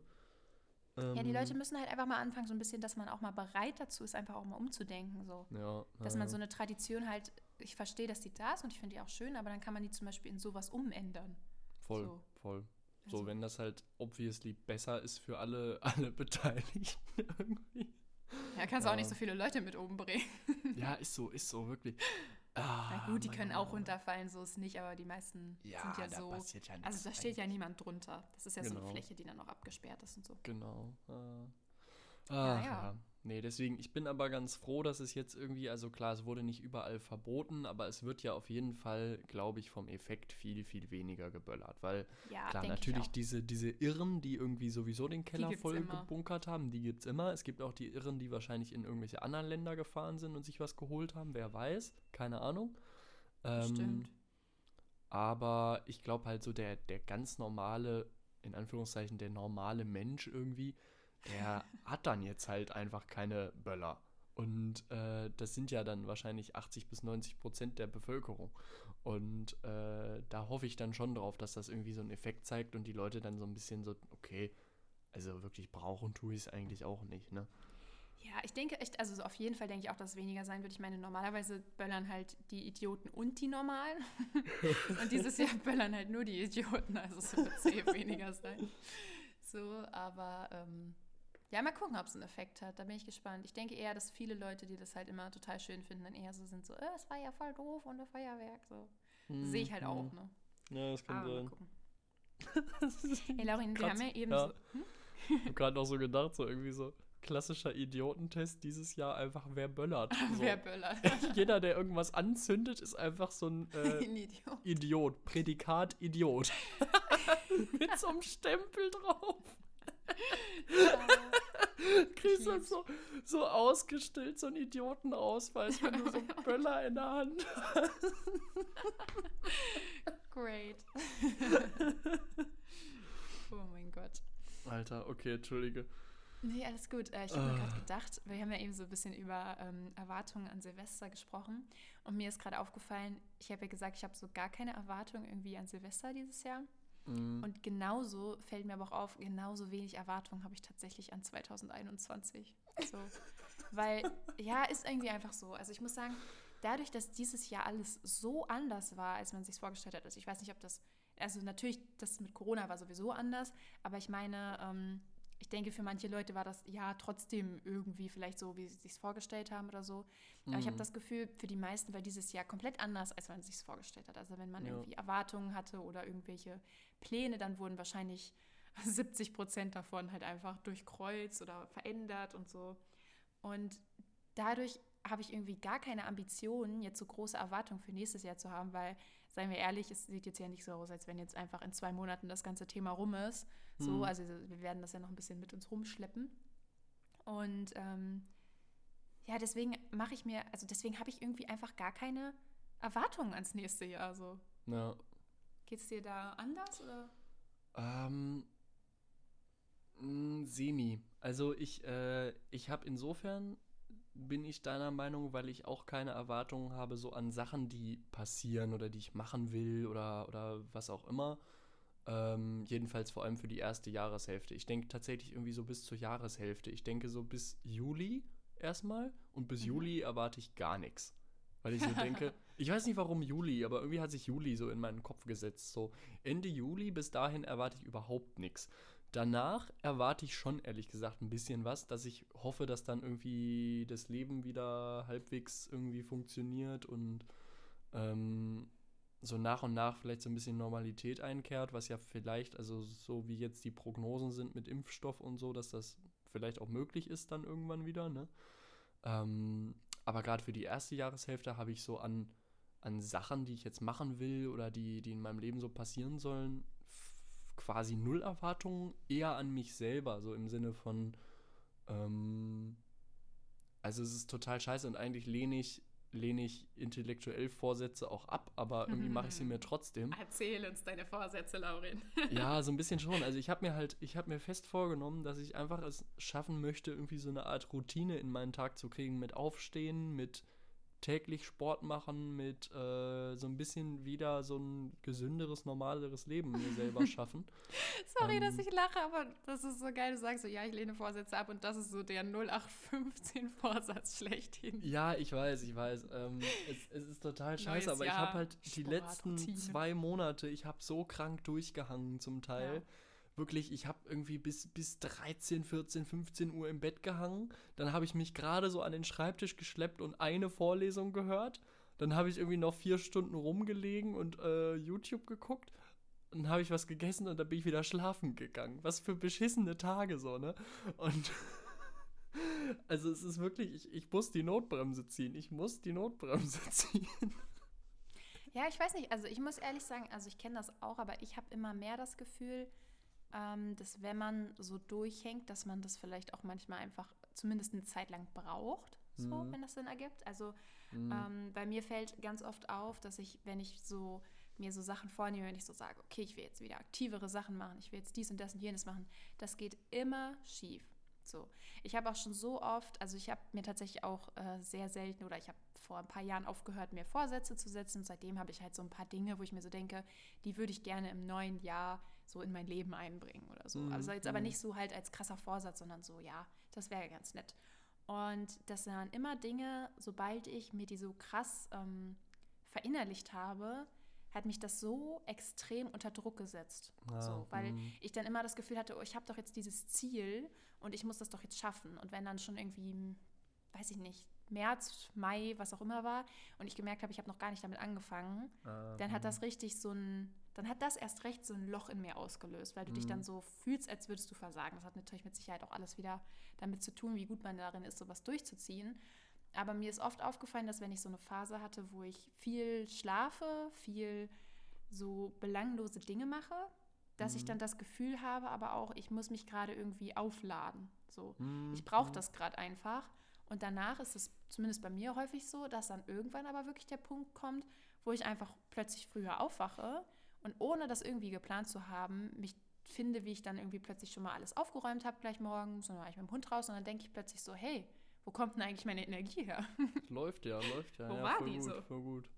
Ja, die Ähm, Leute müssen halt einfach mal anfangen, so ein bisschen, dass man auch mal bereit dazu ist, einfach auch mal umzudenken. So. Ja, Dass man so eine Tradition halt, ich verstehe, dass die da ist und ich finde die auch schön, aber dann kann man die zum Beispiel in sowas umändern. voll, so. voll. So, Also- wenn das halt obviously besser ist für alle, alle Beteiligten irgendwie. Ja, kannst du auch Ja. nicht so viele Leute mit oben bringen. Ja, ist so, ist so, wirklich. Ah, Na gut, die können auch Mann. runterfallen, so ist nicht, aber die meisten Ja, sind ja da so. passiert ja nichts. Also da steht ja niemand drunter. Das ist ja so Genau. eine Fläche, die dann noch abgesperrt ist und so. Genau. Ah, Ja, Ach, ja. Nee, deswegen, ich bin aber ganz froh, dass es jetzt irgendwie, also klar, es wurde nicht überall verboten, aber es wird ja auf jeden Fall, glaube ich, vom Effekt viel, viel weniger geböllert. Weil, Ja, klar, natürlich diese, diese Irren, die irgendwie sowieso den Keller voll immer. gebunkert haben, die gibt es immer. Es gibt auch die Irren, die wahrscheinlich in irgendwelche anderen Länder gefahren sind und sich was geholt haben, wer weiß, keine Ahnung. Ähm, Stimmt. aber ich glaube halt so der, der ganz normale, in Anführungszeichen, der normale Mensch irgendwie, der hat dann jetzt halt einfach keine Böller. Und äh, das sind ja dann wahrscheinlich 80 bis 90 Prozent der Bevölkerung. Und äh, da hoffe ich dann schon drauf, dass das irgendwie so einen Effekt zeigt und die Leute dann so ein bisschen so, okay, also wirklich brauchen tue ich es eigentlich auch nicht, ne? Ja, ich denke echt, also so auf jeden Fall denke ich auch, dass es weniger sein wird. Ich meine, normalerweise böllern halt die Idioten und die Normalen. und dieses Jahr böllern halt nur die Idioten, also es wird safe weniger sein. So, aber ähm, ja, mal gucken, ob es einen Effekt hat. Da bin ich gespannt. Ich denke eher, dass viele Leute, die das halt immer total schön finden, dann eher so sind, so, äh, es war ja voll doof ohne Feuerwerk. So. Sehe ich halt auch, ne? Ja, das Aber mal gucken. Das ist Hey, Laurin, wir haben ja eben ja. so. Hm? Ich habe gerade noch so gedacht, so irgendwie so klassischer Idiotentest dieses Jahr einfach, wer böllert. So. Wer böllert? Jeder, der irgendwas anzündet, ist einfach so ein äh, Ein Idiot. Idiot. Prädikat Idiot. Mit so einem Stempel drauf. Kriegst dann lieb's. so, so ausgestellt, so einen Idiotenausweis, wenn du so einen Böller in der Hand hast. Great. oh mein Gott. Alter, okay, entschuldige. Nee, alles gut. Äh, ich habe mir Ah. gerade gedacht, wir haben ja eben so ein bisschen über ähm, Erwartungen an Silvester gesprochen. Und mir ist gerade aufgefallen, ich habe ja gesagt, ich habe so gar keine Erwartungen irgendwie an Silvester dieses Jahr. Mhm. Und genauso fällt mir aber auch auf, genauso wenig Erwartungen habe ich tatsächlich an 2021. So. Weil, ja, ist irgendwie einfach so. Also ich muss sagen, dadurch, dass dieses Jahr alles so anders war, als man sich vorgestellt hat, also ich weiß nicht, ob das, also natürlich, das mit Corona war sowieso anders, aber ich meine, ähm, ich denke, für manche Leute war das ja trotzdem irgendwie vielleicht so, wie sie es sich vorgestellt haben oder so. Aber ich habe Mhm. das Gefühl, für die meisten war dieses Jahr komplett anders, als man sich es vorgestellt hat. Also wenn man Ja. irgendwie Erwartungen hatte oder irgendwelche Pläne, dann wurden wahrscheinlich 70 Prozent davon halt einfach durchkreuzt oder verändert und so. Und dadurch habe ich irgendwie gar keine Ambitionen, jetzt so große Erwartungen für nächstes Jahr zu haben, weil, seien wir ehrlich, es sieht jetzt ja nicht so aus, als wenn jetzt einfach in zwei Monaten das ganze Thema rum ist. So, Mhm. also wir werden das ja noch ein bisschen mit uns rumschleppen. Und ähm, ja, deswegen mache ich mir, also deswegen habe ich irgendwie einfach gar keine Erwartungen ans nächste Jahr. So. Ja. Geht es dir da anders? Oder? Ähm, mh, semi. Also ich, äh, ich habe insofern, bin ich deiner Meinung, weil ich auch keine Erwartungen habe, so an Sachen, die passieren oder die ich machen will oder, oder was auch immer. Ähm, jedenfalls vor allem für die erste Jahreshälfte. Ich denke tatsächlich irgendwie so bis zur Jahreshälfte. Ich denke so bis Juli erstmal und bis Mhm. Juli erwarte ich gar nichts. Weil ich so denke, ich weiß nicht warum Juli, aber irgendwie hat sich Juli so in meinen Kopf gesetzt. So Ende Juli, bis dahin erwarte ich überhaupt nichts. Danach erwarte ich schon, ehrlich gesagt, ein bisschen was, dass ich hoffe, dass dann irgendwie das Leben wieder halbwegs irgendwie funktioniert und ähm, so nach und nach vielleicht so ein bisschen Normalität einkehrt, was ja vielleicht, also so wie jetzt die Prognosen sind mit Impfstoff und so, dass das vielleicht auch möglich ist dann irgendwann wieder, ne? Ähm, aber gerade für die erste Jahreshälfte habe ich so an, an Sachen, die ich jetzt machen will oder die, die in meinem Leben so passieren sollen, quasi null Erwartungen, eher an mich selber, so im Sinne von, ähm, also es ist total scheiße und eigentlich lehne ich, lehne ich intellektuell Vorsätze auch ab, aber irgendwie mache ich sie mir trotzdem. Erzähl uns deine Vorsätze, Laurin. Ja, so ein bisschen schon. Also ich habe mir halt, ich habe mir fest vorgenommen, dass ich einfach es schaffen möchte, irgendwie so eine Art Routine in meinen Tag zu kriegen mit Aufstehen, mit täglich Sport machen, mit äh, so ein bisschen wieder so ein gesünderes, normaleres Leben mir selber schaffen. Sorry, dass Ähm. ich lache, aber das ist so geil. Du sagst so, ja, ich lehne Vorsätze ab und das ist so der 0815-Vorsatz schlechthin. Ja, ich weiß, ich weiß. Ähm, es, es ist total scheiße, Neues aber ich Jahr, habe halt die Sport, letzten Routine. zwei Monate, ich habe so krank durchgehangen zum Teil. Ja. Wirklich, ich habe irgendwie bis, bis 13, 14, 15 Uhr im Bett gehangen. Dann habe ich mich gerade so an den Schreibtisch geschleppt und eine Vorlesung gehört. Dann habe ich irgendwie noch vier Stunden rumgelegen und äh, YouTube geguckt. Dann habe ich was gegessen und dann bin ich wieder schlafen gegangen. Was für beschissene Tage so, ne? Und Also es ist wirklich, ich, ich muss die Notbremse ziehen. Ich muss die Notbremse ziehen. Ja, ich weiß nicht. Also ich muss ehrlich sagen, also ich kenne das auch, aber ich habe immer mehr das Gefühl, dass wenn man so durchhängt, dass man das vielleicht auch manchmal einfach zumindest eine Zeit lang braucht, so, Mhm. wenn das Sinn ergibt. Also Mhm. ähm, bei mir fällt ganz oft auf, dass ich, wenn ich so mir so Sachen vornehme, wenn ich so sage, okay, ich will jetzt wieder aktivere Sachen machen, ich will jetzt dies und das und jenes machen, das geht immer schief. So. Ich habe auch schon so oft, also ich habe mir tatsächlich auch äh, sehr selten oder ich habe vor ein paar Jahren aufgehört, mir Vorsätze zu setzen und seitdem habe ich halt so ein paar Dinge, wo ich mir so denke, die würde ich gerne im neuen Jahr so in mein Leben einbringen oder so. Mhm, Also jetzt aber mhm. nicht so halt als krasser Vorsatz, sondern so, ja, das wäre ganz nett. Und das dann immer Dinge, sobald ich mir die so krass ähm, verinnerlicht habe, hat mich das so extrem unter Druck gesetzt. Ah, so, weil mhm. ich dann immer das Gefühl hatte, oh, ich habe doch jetzt dieses Ziel und ich muss das doch jetzt schaffen. Und wenn dann schon irgendwie, weiß ich nicht, März, Mai, was auch immer war, und ich gemerkt habe, ich habe noch gar nicht damit angefangen, Ah, dann hat mhm. das richtig so ein, dann hat das erst recht so ein Loch in mir ausgelöst, weil du dich dann Mhm. so fühlst, als würdest du versagen. Das hat natürlich mit Sicherheit auch alles wieder damit zu tun, wie gut man darin ist, sowas durchzuziehen. Aber mir ist oft aufgefallen, dass wenn ich so eine Phase hatte, wo ich viel schlafe, viel so belanglose Dinge mache, dass ich Mhm. dann das Gefühl habe, aber auch, ich muss mich gerade irgendwie aufladen. So. Mhm, Ich brauche mhm. das gerade einfach. Und danach ist es zumindest bei mir häufig so, dass dann irgendwann aber wirklich der Punkt kommt, wo ich einfach plötzlich früher aufwache und ohne das irgendwie geplant zu haben, mich finde, wie ich dann irgendwie plötzlich schon mal alles aufgeräumt habe gleich morgens und dann war ich mit dem Hund raus und dann denke ich plötzlich so, hey, wo kommt denn eigentlich meine Energie her? Läuft ja, läuft ja. Wo ja, war voll die gut, so? Voll gut.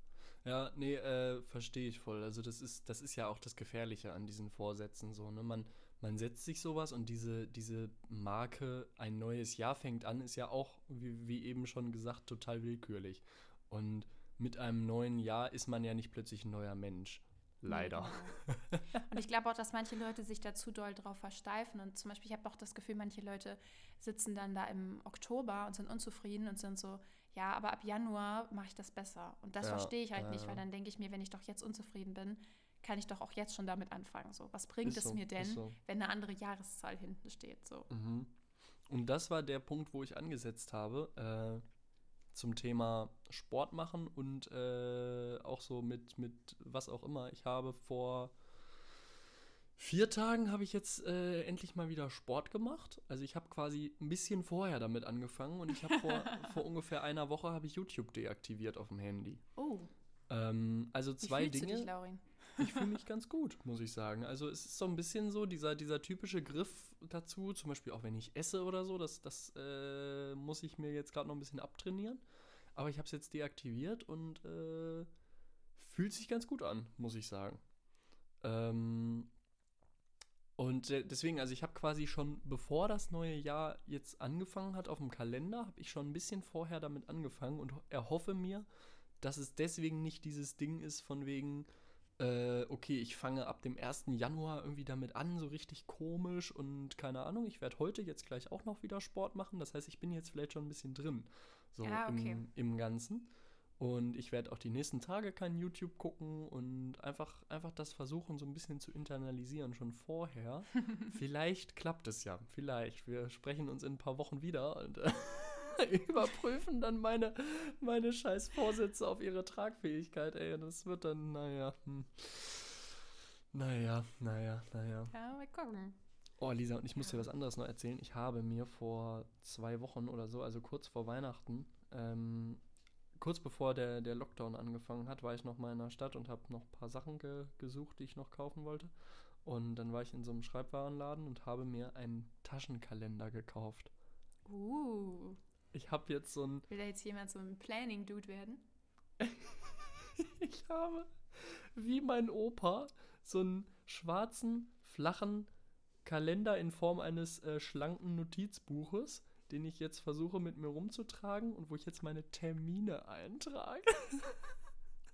Ja, nee, äh, verstehe ich voll. Also das ist, das ist ja auch das Gefährliche an diesen Vorsätzen so, ne? Man, man setzt sich sowas und diese, diese Marke, ein neues Jahr fängt an, ist ja auch, wie, wie eben schon gesagt, total willkürlich. Und mit einem neuen Jahr ist man ja nicht plötzlich ein neuer Mensch. Leider. Genau. Und ich glaube auch, dass manche Leute sich da zu doll drauf versteifen. Und zum Beispiel, ich habe auch das Gefühl, manche Leute sitzen dann da im Oktober und sind unzufrieden und sind so, ja, aber ab Januar mache ich das besser. Und das Ja, verstehe ich halt ja, nicht, weil dann denke ich mir, wenn ich doch jetzt unzufrieden bin, kann ich doch auch jetzt schon damit anfangen. So, was bringt es so, mir denn, so. wenn eine andere Jahreszahl hinten steht? So. Mhm. Und das war der Punkt, wo ich angesetzt habe, äh, zum Thema Sport machen und äh, auch so mit, mit was auch immer. Ich habe vor vier Tagen habe ich jetzt äh, endlich mal wieder Sport gemacht. Also ich habe quasi ein bisschen vorher damit angefangen und ich habe vor, vor ungefähr einer Woche habe ich YouTube deaktiviert auf dem Handy. Oh, Ähm, also wie zwei fühlst Dinge. du dich, Laurin? Ich fühle mich ganz gut, muss ich sagen. Also es ist so ein bisschen so dieser, dieser typische Griff dazu, zum Beispiel auch wenn ich esse oder so, das, das äh, muss ich mir jetzt gerade noch ein bisschen abtrainieren. Aber ich habe es jetzt deaktiviert und äh, fühlt sich ganz gut an, muss ich sagen. Ähm, und äh, deswegen, also ich habe quasi schon, bevor das neue Jahr jetzt angefangen hat auf dem Kalender, habe ich schon ein bisschen vorher damit angefangen und ho- erhoffe mir, dass es deswegen nicht dieses Ding ist von wegen, äh, okay, ich fange ab dem 1. Januar irgendwie damit an, so richtig komisch und keine Ahnung, ich werde heute jetzt gleich auch noch wieder Sport machen. Das heißt, ich bin jetzt vielleicht schon ein bisschen drin, so Ah, okay. im, im Ganzen. Und ich werde auch die nächsten Tage kein YouTube gucken und einfach, einfach das versuchen, so ein bisschen zu internalisieren, schon vorher. vielleicht klappt es ja, vielleicht. Wir sprechen uns in ein paar Wochen wieder und äh, überprüfen dann meine, meine scheiß Vorsätze auf ihre Tragfähigkeit, ey. Das wird dann, naja, hm. Naja, naja, naja. Ja, mal gucken. Oh, Lisa, und ich muss dir was anderes noch erzählen. Ich habe mir vor zwei Wochen oder so, also kurz vor Weihnachten, ähm, kurz bevor der, der Lockdown angefangen hat, war ich noch mal in der Stadt und habe noch ein paar Sachen ge gesucht, die ich noch kaufen wollte. Und dann war ich in so einem Schreibwarenladen und habe mir einen Taschenkalender gekauft. Uh, Ich habe jetzt so ein will da jetzt jemand so ein Planning-Dude werden? Ich habe, wie mein Opa, so einen schwarzen, flachen Kalender in Form eines äh, schlanken Notizbuches, den ich jetzt versuche mit mir rumzutragen und wo ich jetzt meine Termine eintrage.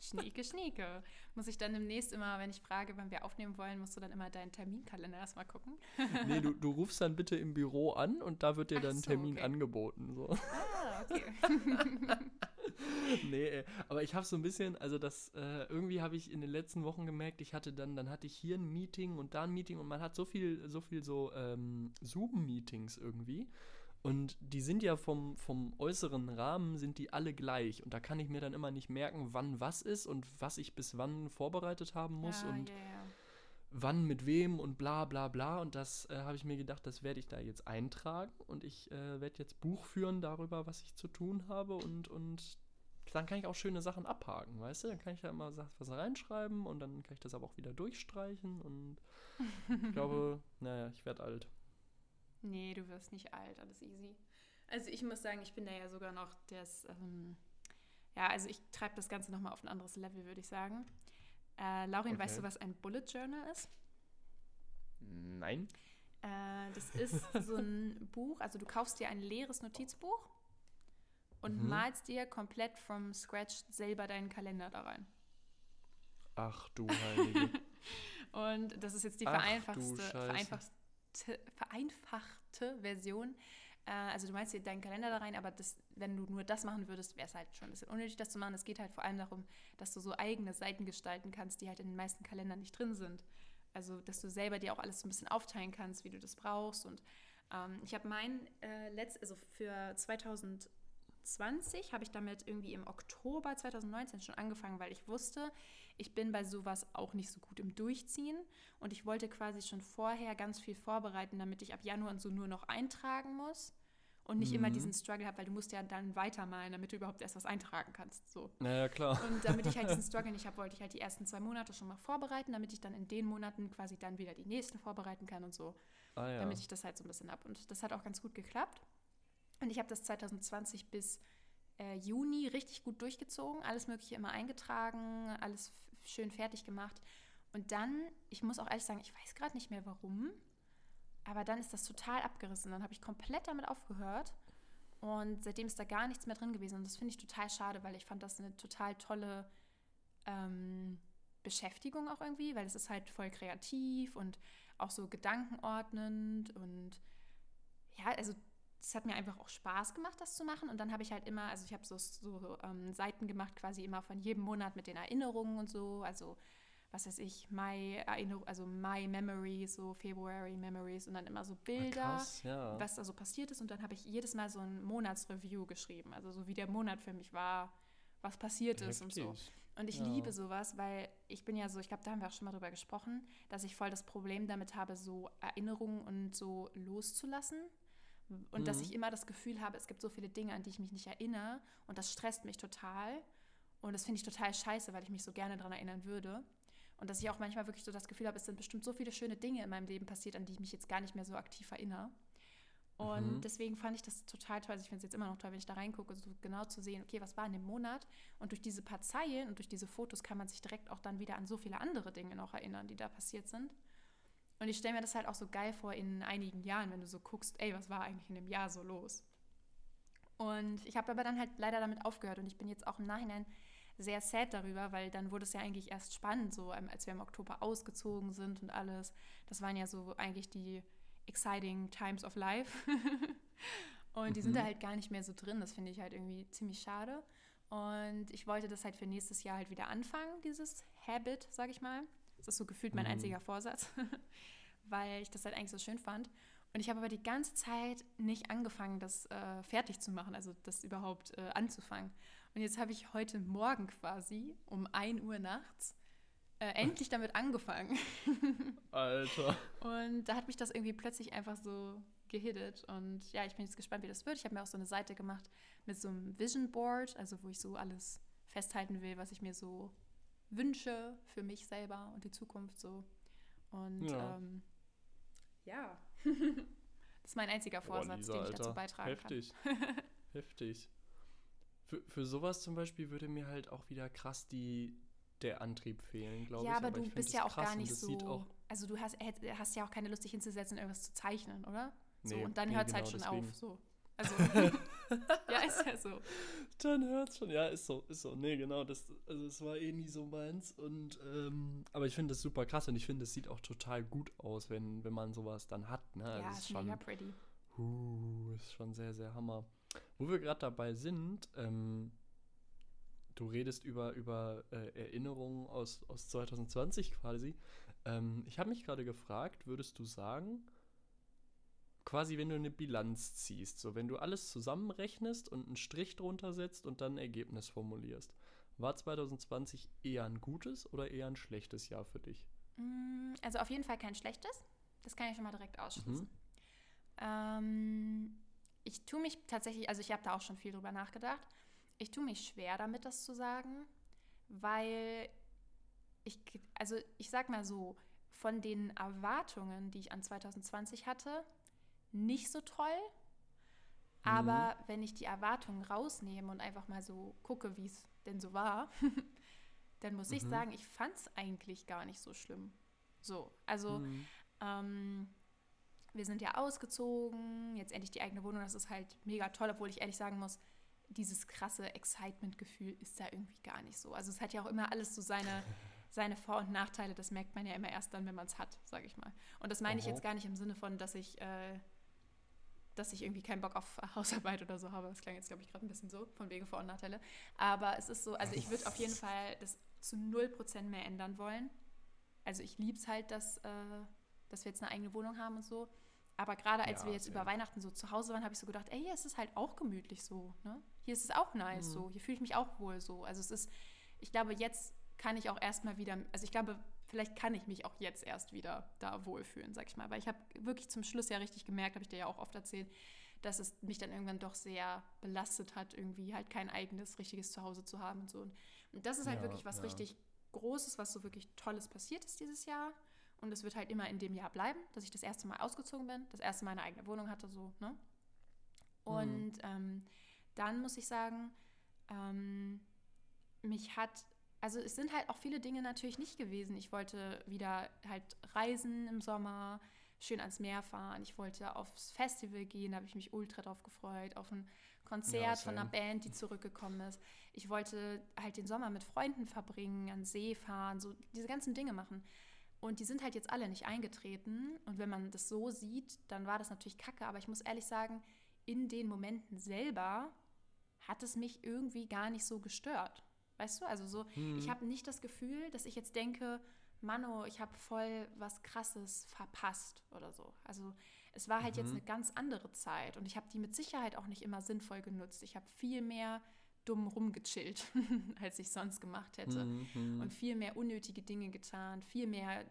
Schnieke, schnieke. Muss ich dann demnächst immer, wenn ich frage, wann wir aufnehmen wollen, musst du dann immer deinen Terminkalender erstmal gucken? nee, du, du rufst dann bitte im Büro an und da wird dir Ach dann ein so, Termin okay. angeboten. So. Ah, okay. nee, ey. aber ich habe so ein bisschen, also das, äh, irgendwie habe ich in den letzten Wochen gemerkt, ich hatte dann, dann hatte ich hier ein Meeting und da ein Meeting und man hat so viel, so viel so ähm, Zoom-Meetings irgendwie. Und die sind ja vom, vom äußeren Rahmen, sind die alle gleich. Und da kann ich mir dann immer nicht merken, wann was ist und was ich bis wann vorbereitet haben muss ja, und ja, ja. wann mit wem und bla bla bla. Und das äh, habe ich mir gedacht, das werde ich da jetzt eintragen. Und ich äh, werde jetzt Buch führen darüber, was ich zu tun habe. Und, und dann kann ich auch schöne Sachen abhaken, weißt du? Dann kann ich da immer was reinschreiben und dann kann ich das aber auch wieder durchstreichen. Und ich glaube, naja, ich werde alt. Nee, du wirst nicht alt, alles easy. Also ich muss sagen, ich bin da ja sogar noch das, ähm, ja, also ich treibe das Ganze nochmal auf ein anderes Level, würde ich sagen. Äh, Laurin, Okay. weißt du, was ein Bullet Journal ist? Nein. Äh, das ist so ein Buch, also du kaufst dir ein leeres Notizbuch und Mhm. malst dir komplett from scratch selber deinen Kalender da rein. Ach du Heilige. Und das ist jetzt die Ach du vereinfachte, Version. Äh, also du meinst dir deinen Kalender da rein, aber das, wenn du nur das machen würdest, wäre es halt schon ein bisschen unnötig, das zu machen. Es geht halt vor allem darum, dass du so eigene Seiten gestalten kannst, die halt in den meisten Kalendern nicht drin sind. Also dass du selber dir auch alles so ein bisschen aufteilen kannst, wie du das brauchst. Und ähm, ich habe mein äh, letzt, also für 2020 habe ich damit irgendwie im Oktober 2019 schon angefangen, weil ich wusste, ich bin bei sowas auch nicht so gut im Durchziehen und ich wollte quasi schon vorher ganz viel vorbereiten, damit ich ab Januar und so nur noch eintragen muss und nicht immer Mhm. diesen Struggle habe, weil du musst ja dann weitermalen, damit du überhaupt erst was eintragen kannst. So. naja, klar. Und damit ich halt diesen Struggle nicht habe, wollte ich halt die ersten zwei Monate schon mal vorbereiten, damit ich dann in den Monaten quasi dann wieder die nächsten vorbereiten kann und so Ah ja. damit ich das halt so ein bisschen ab. Und das hat auch ganz gut geklappt. Und ich habe das 2020 bis äh, Juni richtig gut durchgezogen, alles Mögliche immer eingetragen, alles schön fertig gemacht. Und dann, ich muss auch ehrlich sagen, ich weiß gerade nicht mehr warum, aber dann ist das total abgerissen. Dann habe ich komplett damit aufgehört und seitdem ist da gar nichts mehr drin gewesen. Und das finde ich total schade, weil ich fand das eine total tolle ähm, Beschäftigung auch irgendwie, weil es ist halt voll kreativ und auch so gedankenordnend und ja, also es hat mir einfach auch Spaß gemacht, das zu machen. Und dann habe ich halt immer, also ich habe so, so ähm, Seiten gemacht, quasi immer von jedem Monat mit den Erinnerungen und so. Also was weiß ich, My Erinnerung, also My Memories, so February Memories und dann immer so Ah, Bilder, krass, ja. was da so passiert ist. Und dann habe ich jedes Mal so ein Monatsreview geschrieben. Also so wie der Monat für mich war, was passiert ist und so. Und ich Ja. liebe sowas, weil ich bin ja so, ich glaube, da haben wir auch schon mal drüber gesprochen, dass ich voll das Problem damit habe, so Erinnerungen und so loszulassen. Und dass Mhm. ich immer das Gefühl habe, es gibt so viele Dinge, an die ich mich nicht erinnere. Und das stresst mich total. Und das finde ich total scheiße, weil ich mich so gerne daran erinnern würde. Und dass ich auch manchmal wirklich so das Gefühl habe, es sind bestimmt so viele schöne Dinge in meinem Leben passiert, an die ich mich jetzt gar nicht mehr so aktiv erinnere. Und Mhm. deswegen fand ich das total toll. Also ich finde es jetzt immer noch toll, wenn ich da reingucke, so genau zu sehen, okay, was war in dem Monat? Und durch diese paar Zeilen und durch diese Fotos kann man sich direkt auch dann wieder an so viele andere Dinge noch erinnern, die da passiert sind. Und ich stelle mir das halt auch so geil vor in einigen Jahren, wenn du so guckst, ey, was war eigentlich in dem Jahr so los? Und ich habe aber dann halt leider damit aufgehört und ich bin jetzt auch im Nachhinein sehr sad darüber, weil dann wurde es ja eigentlich erst spannend, so ähm, als wir im Oktober ausgezogen sind und alles. Das waren ja so eigentlich die exciting times of life. und die sind Mhm. da halt gar nicht mehr so drin. Das finde ich halt irgendwie ziemlich schade. Und ich wollte das halt für nächstes Jahr halt wieder anfangen, dieses Habit, sag ich mal. Das ist so gefühlt mein Mhm. einziger Vorsatz, weil ich das halt eigentlich so schön fand. Und ich habe aber die ganze Zeit nicht angefangen, das äh, fertig zu machen, also das überhaupt äh, anzufangen. Und jetzt habe ich heute Morgen quasi um 1 Uhr nachts äh, endlich damit angefangen. Alter. Und da hat mich das irgendwie plötzlich einfach so gehittet. Und ja, ich bin jetzt gespannt, wie das wird. Ich habe mir auch so eine Seite gemacht mit so einem Vision Board, also wo ich so alles festhalten will, was ich mir so wünsche für mich selber und die Zukunft so. Und Ja. ähm, ja, das ist mein einziger Boah, Vorsatz, Lisa, den ich Alter. dazu beitragen Heftig. Heftig. Für, für sowas zum Beispiel würde mir halt auch wieder krass die, der Antrieb fehlen, kann. glaube Ja, ich. aber du bist ja auch gar nicht so. Also du hast, hast ja auch keine Lust, dich hinzusetzen und irgendwas zu zeichnen, oder? So, Nee, und dann nee, hört es halt genau schon deswegen. auf. So. Also, ja, ist ja so. Dann hört's schon. Ja, ist so, ist so. Nee, genau. Das, also es war eh nie so meins. Und ähm, aber ich finde das super krass und ich finde, es sieht auch total gut aus, wenn, wenn man sowas dann hat. Ne? Also ja, ist ist schon, mega pretty. uh, ist schon sehr, sehr Hammer. Wo wir gerade dabei sind, ähm, du redest über, über äh, Erinnerungen aus, aus 2020 quasi. Ähm, ich habe mich gerade gefragt, würdest du sagen, quasi, wenn du eine Bilanz ziehst, so wenn du alles zusammenrechnest und einen Strich drunter setzt und dann ein Ergebnis formulierst. War 2020 eher ein gutes oder eher ein schlechtes Jahr für dich? Mm, also auf jeden Fall kein schlechtes. Das kann ich schon mal direkt ausschließen. Mhm. Ähm, ich tue mich tatsächlich, also ich habe da auch schon viel drüber nachgedacht. Ich tue mich schwer damit, das zu sagen, weil ich, also ich sag mal so, von den Erwartungen, die ich an 2020 hatte, nicht so toll. Aber mhm. wenn ich die Erwartungen rausnehme und einfach mal so gucke, wie es denn so war, dann muss mhm. ich sagen, ich fand es eigentlich gar nicht so schlimm. So, also mhm. ähm, wir sind ja ausgezogen, jetzt endlich die eigene Wohnung, das ist halt mega toll, obwohl ich ehrlich sagen muss, dieses krasse Excitement-Gefühl ist da irgendwie gar nicht so. Also es hat ja auch immer alles so seine, seine Vor- und Nachteile, das merkt man ja immer erst dann, wenn man es hat, sage ich mal. Und das meine ich jetzt gar nicht im Sinne von, dass ich, äh, dass ich irgendwie keinen Bock auf Hausarbeit oder so habe. Das klang jetzt, glaube ich, gerade ein bisschen so, von wegen Vor- und Nachteile. Aber es ist so, also ich würde auf jeden Fall das zu 0% mehr ändern wollen. Also ich liebe es halt, dass, äh, dass wir jetzt eine eigene Wohnung haben und so. Aber gerade als ja, wir jetzt über Weihnachten so zu Hause waren, habe ich so gedacht, ey, hier ist es halt auch gemütlich so. Ne? Hier ist es auch nice mhm. so. Hier fühle ich mich auch wohl so. Also es ist, ich glaube, jetzt kann ich auch erstmal wieder, also ich glaube, vielleicht kann ich mich auch jetzt erst wieder da wohlfühlen, sag ich mal. Weil ich habe wirklich zum Schluss ja richtig gemerkt, habe ich dir ja auch oft erzählt, dass es mich dann irgendwann doch sehr belastet hat, irgendwie halt kein eigenes, richtiges Zuhause zu haben und so. Und das ist halt ja, wirklich was ja. richtig Großes, was so wirklich Tolles passiert ist dieses Jahr. Und es wird halt immer in dem Jahr bleiben, dass ich das erste Mal ausgezogen bin, das erste Mal eine eigene Wohnung hatte, so, ne? Und mhm. ähm, dann muss ich sagen, ähm, mich hat, also es sind halt auch viele Dinge natürlich nicht gewesen. Ich wollte wieder halt reisen im Sommer, schön ans Meer fahren. Ich wollte aufs Festival gehen, da habe ich mich ultra drauf gefreut, auf ein Konzert ja, von einer Band, die zurückgekommen ist. Ich wollte halt den Sommer mit Freunden verbringen, an See fahren, so diese ganzen Dinge machen. Und die sind halt jetzt alle nicht eingetreten. Und wenn man das so sieht, dann war das natürlich kacke. Aber ich muss ehrlich sagen, in den Momenten selber hat es mich irgendwie gar nicht so gestört. Weißt du? Also so, hm. ich habe nicht das Gefühl, dass ich jetzt denke, Mano, ich habe voll was Krasses verpasst oder so. Also es war halt mhm. jetzt eine ganz andere Zeit und ich habe die mit Sicherheit auch nicht immer sinnvoll genutzt. Ich habe viel mehr dumm rumgechillt, als ich sonst gemacht hätte. Mhm. Und viel mehr unnötige Dinge getan, viel mehr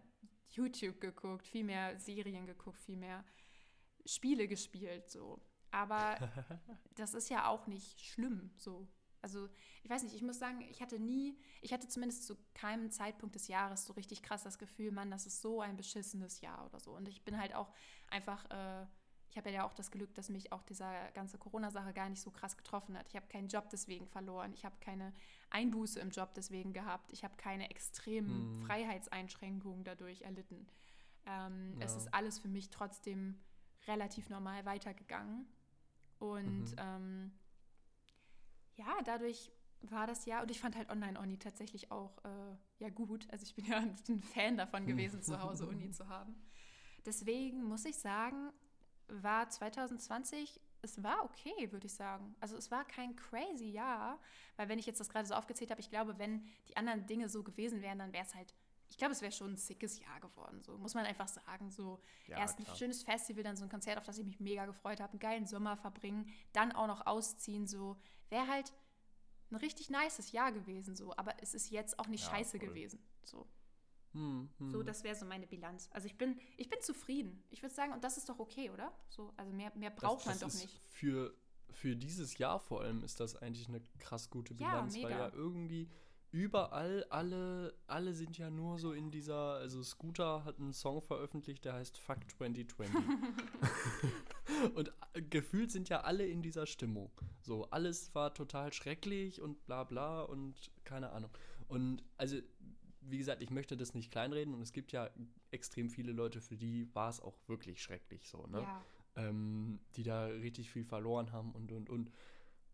YouTube geguckt, viel mehr Serien geguckt, viel mehr Spiele gespielt, so. Aber das ist ja auch nicht schlimm, so. Also, ich weiß nicht, ich muss sagen, ich hatte nie, ich hatte zumindest zu keinem Zeitpunkt des Jahres so richtig krass das Gefühl, Mann, das ist so ein beschissenes Jahr oder so. Und ich bin halt auch einfach äh, ich habe ja auch das Glück, dass mich auch dieser ganze Corona-Sache gar nicht so krass getroffen hat. Ich habe keinen Job deswegen verloren. Ich habe keine Einbuße im Job deswegen gehabt. Ich habe keine extremen hm. Freiheitseinschränkungen dadurch erlitten. Ähm, ja. Es ist alles für mich trotzdem relativ normal weitergegangen. Und mhm. ähm, ja, dadurch war das ja, und ich fand halt Online-Uni tatsächlich auch äh, ja gut. Also ich bin ja ein Fan davon gewesen, zu Hause Uni zu haben. Deswegen muss ich sagen, war 2020, es war okay, würde ich sagen. Also es war kein crazy Jahr, weil wenn ich jetzt das gerade so aufgezählt habe, ich glaube, wenn die anderen Dinge so gewesen wären, dann wäre es halt, ich glaube, es wäre schon ein sickes Jahr geworden, so muss man einfach sagen. So ja, erst klar. ein schönes Festival, dann so ein Konzert, auf das ich mich mega gefreut habe, einen geilen Sommer verbringen, dann auch noch ausziehen, so wäre halt ein richtig nices Jahr gewesen, so. Aber es ist jetzt auch nicht ja, scheiße voll. gewesen, so. Hm, hm. So, das wäre so meine Bilanz. Also ich bin, ich bin zufrieden. Ich würde sagen, und das ist doch okay, oder? So, also mehr, mehr braucht das, das man doch nicht. Für, für dieses Jahr vor allem ist das eigentlich eine krass gute Bilanz, ja, weil ja irgendwie überall alle, alle sind ja nur so in dieser, also Scooter hat einen Song veröffentlicht, der heißt Fuck 2020. und gefühlt sind ja alle in dieser Stimmung. So, alles war total schrecklich und bla bla und keine Ahnung. Und also wie gesagt, ich möchte das nicht kleinreden und es gibt ja extrem viele Leute, für die war es auch wirklich schrecklich so, ne? Ja. Ähm, die da richtig viel verloren haben und und und.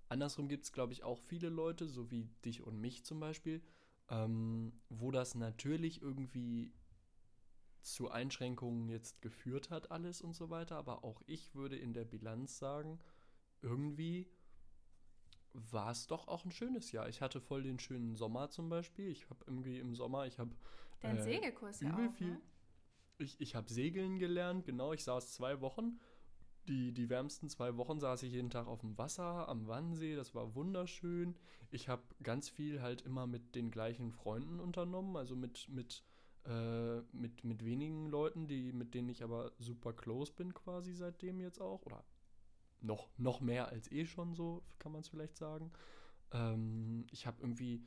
Andersrum gibt es, glaube ich, auch viele Leute, so wie dich und mich zum Beispiel, ähm, wo das natürlich irgendwie zu Einschränkungen jetzt geführt hat, alles und so weiter. Aber auch ich würde in der Bilanz sagen, irgendwie war es doch auch ein schönes Jahr. Ich hatte voll den schönen Sommer zum Beispiel. Ich habe irgendwie im Sommer, ich habe Dein äh, Segelkurs ja auch, viel. Ne? Ich, ich habe Segeln gelernt, genau. Ich saß zwei Wochen die, die wärmsten zwei Wochen saß ich jeden Tag auf dem Wasser am Wannsee. Das war wunderschön. Ich habe ganz viel halt immer mit den gleichen Freunden unternommen, also mit, mit, äh, mit, mit wenigen Leuten, die, mit denen ich aber super close bin quasi seitdem jetzt auch. Oder noch, noch mehr als eh schon so, kann man es vielleicht sagen. Ähm, ich habe irgendwie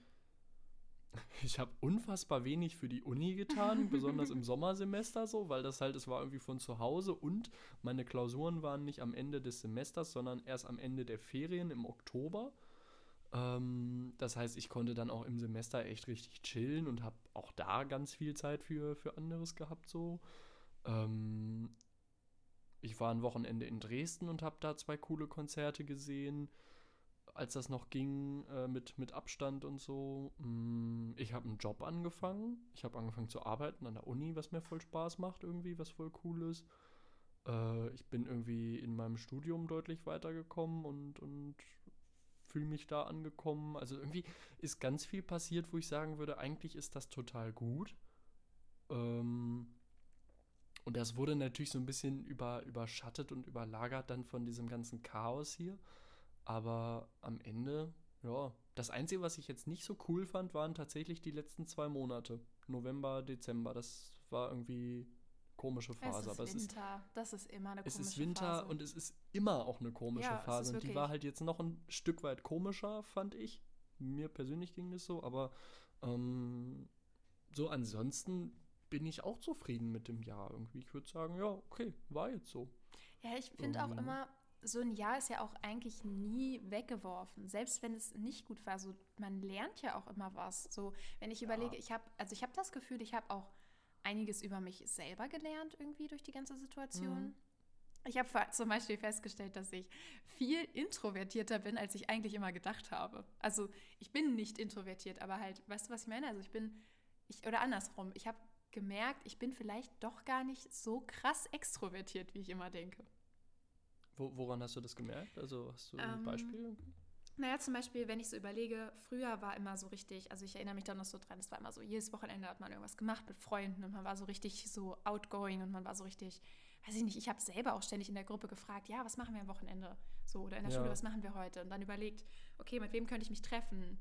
ich habe unfassbar wenig für die Uni getan, besonders im Sommersemester so, weil das halt, es war irgendwie von zu Hause und meine Klausuren waren nicht am Ende des Semesters, sondern erst am Ende der Ferien im Oktober. Ähm, das heißt, ich konnte dann auch im Semester echt richtig chillen und habe auch da ganz viel Zeit für, für anderes gehabt so. Ähm, ich war ein Wochenende in Dresden und habe da zwei coole Konzerte gesehen als das noch ging äh, mit, mit Abstand und so. Mm, ich habe einen Job angefangen. Ich habe angefangen zu arbeiten an der Uni, was mir voll Spaß macht irgendwie, was voll cool ist. Äh, ich bin irgendwie in meinem Studium deutlich weitergekommen und, und fühle mich da angekommen. Also irgendwie ist ganz viel passiert, wo ich sagen würde, eigentlich ist das total gut. Ähm, und das wurde natürlich so ein bisschen über, überschattet und überlagert dann von diesem ganzen Chaos hier. Aber am Ende, ja, das Einzige, was ich jetzt nicht so cool fand, waren tatsächlich die letzten zwei Monate. November, Dezember. Das war irgendwie komische Phase. Es ist aber Winter. es ist, das ist immer eine komische Phase. Es ist Winter Phase. und es ist immer auch eine komische Ja, Phase. Und die war halt jetzt noch ein Stück weit komischer, fand ich. Mir persönlich ging das so, aber ähm, so ansonsten bin ich auch zufrieden mit dem Jahr irgendwie. Ich würde sagen, ja, okay, war jetzt so. Ja, ich finde auch Ähm. immer, so ein Jahr ist ja auch eigentlich nie weggeworfen, selbst wenn es nicht gut war. So, man lernt ja auch immer was. So, wenn ich Ja. überlege, ich habe, also ich habe das Gefühl, ich habe auch einiges über mich selber gelernt irgendwie durch die ganze Situation. Mhm. Ich habe zum Beispiel festgestellt, dass ich viel introvertierter bin, als ich eigentlich immer gedacht habe. Also ich bin nicht introvertiert, aber halt, weißt du, was ich meine? Also ich bin, ich, oder andersrum, ich habe gemerkt, ich bin vielleicht doch gar nicht so krass extrovertiert, wie ich immer denke. Wo, woran hast du das gemerkt? Also hast du ein Ähm, Beispiel? Naja, zum Beispiel, wenn ich so überlege, früher war immer so richtig, also ich erinnere mich da noch so dran, es war immer so, jedes Wochenende hat man irgendwas gemacht mit Freunden und man war so richtig so outgoing und man war so richtig, weiß ich nicht, ich habe selber auch ständig in der Gruppe gefragt, ja, was machen wir am Wochenende? So, oder in der Ja. Schule, was machen wir heute? Und dann überlegt, okay, mit wem könnte ich mich treffen?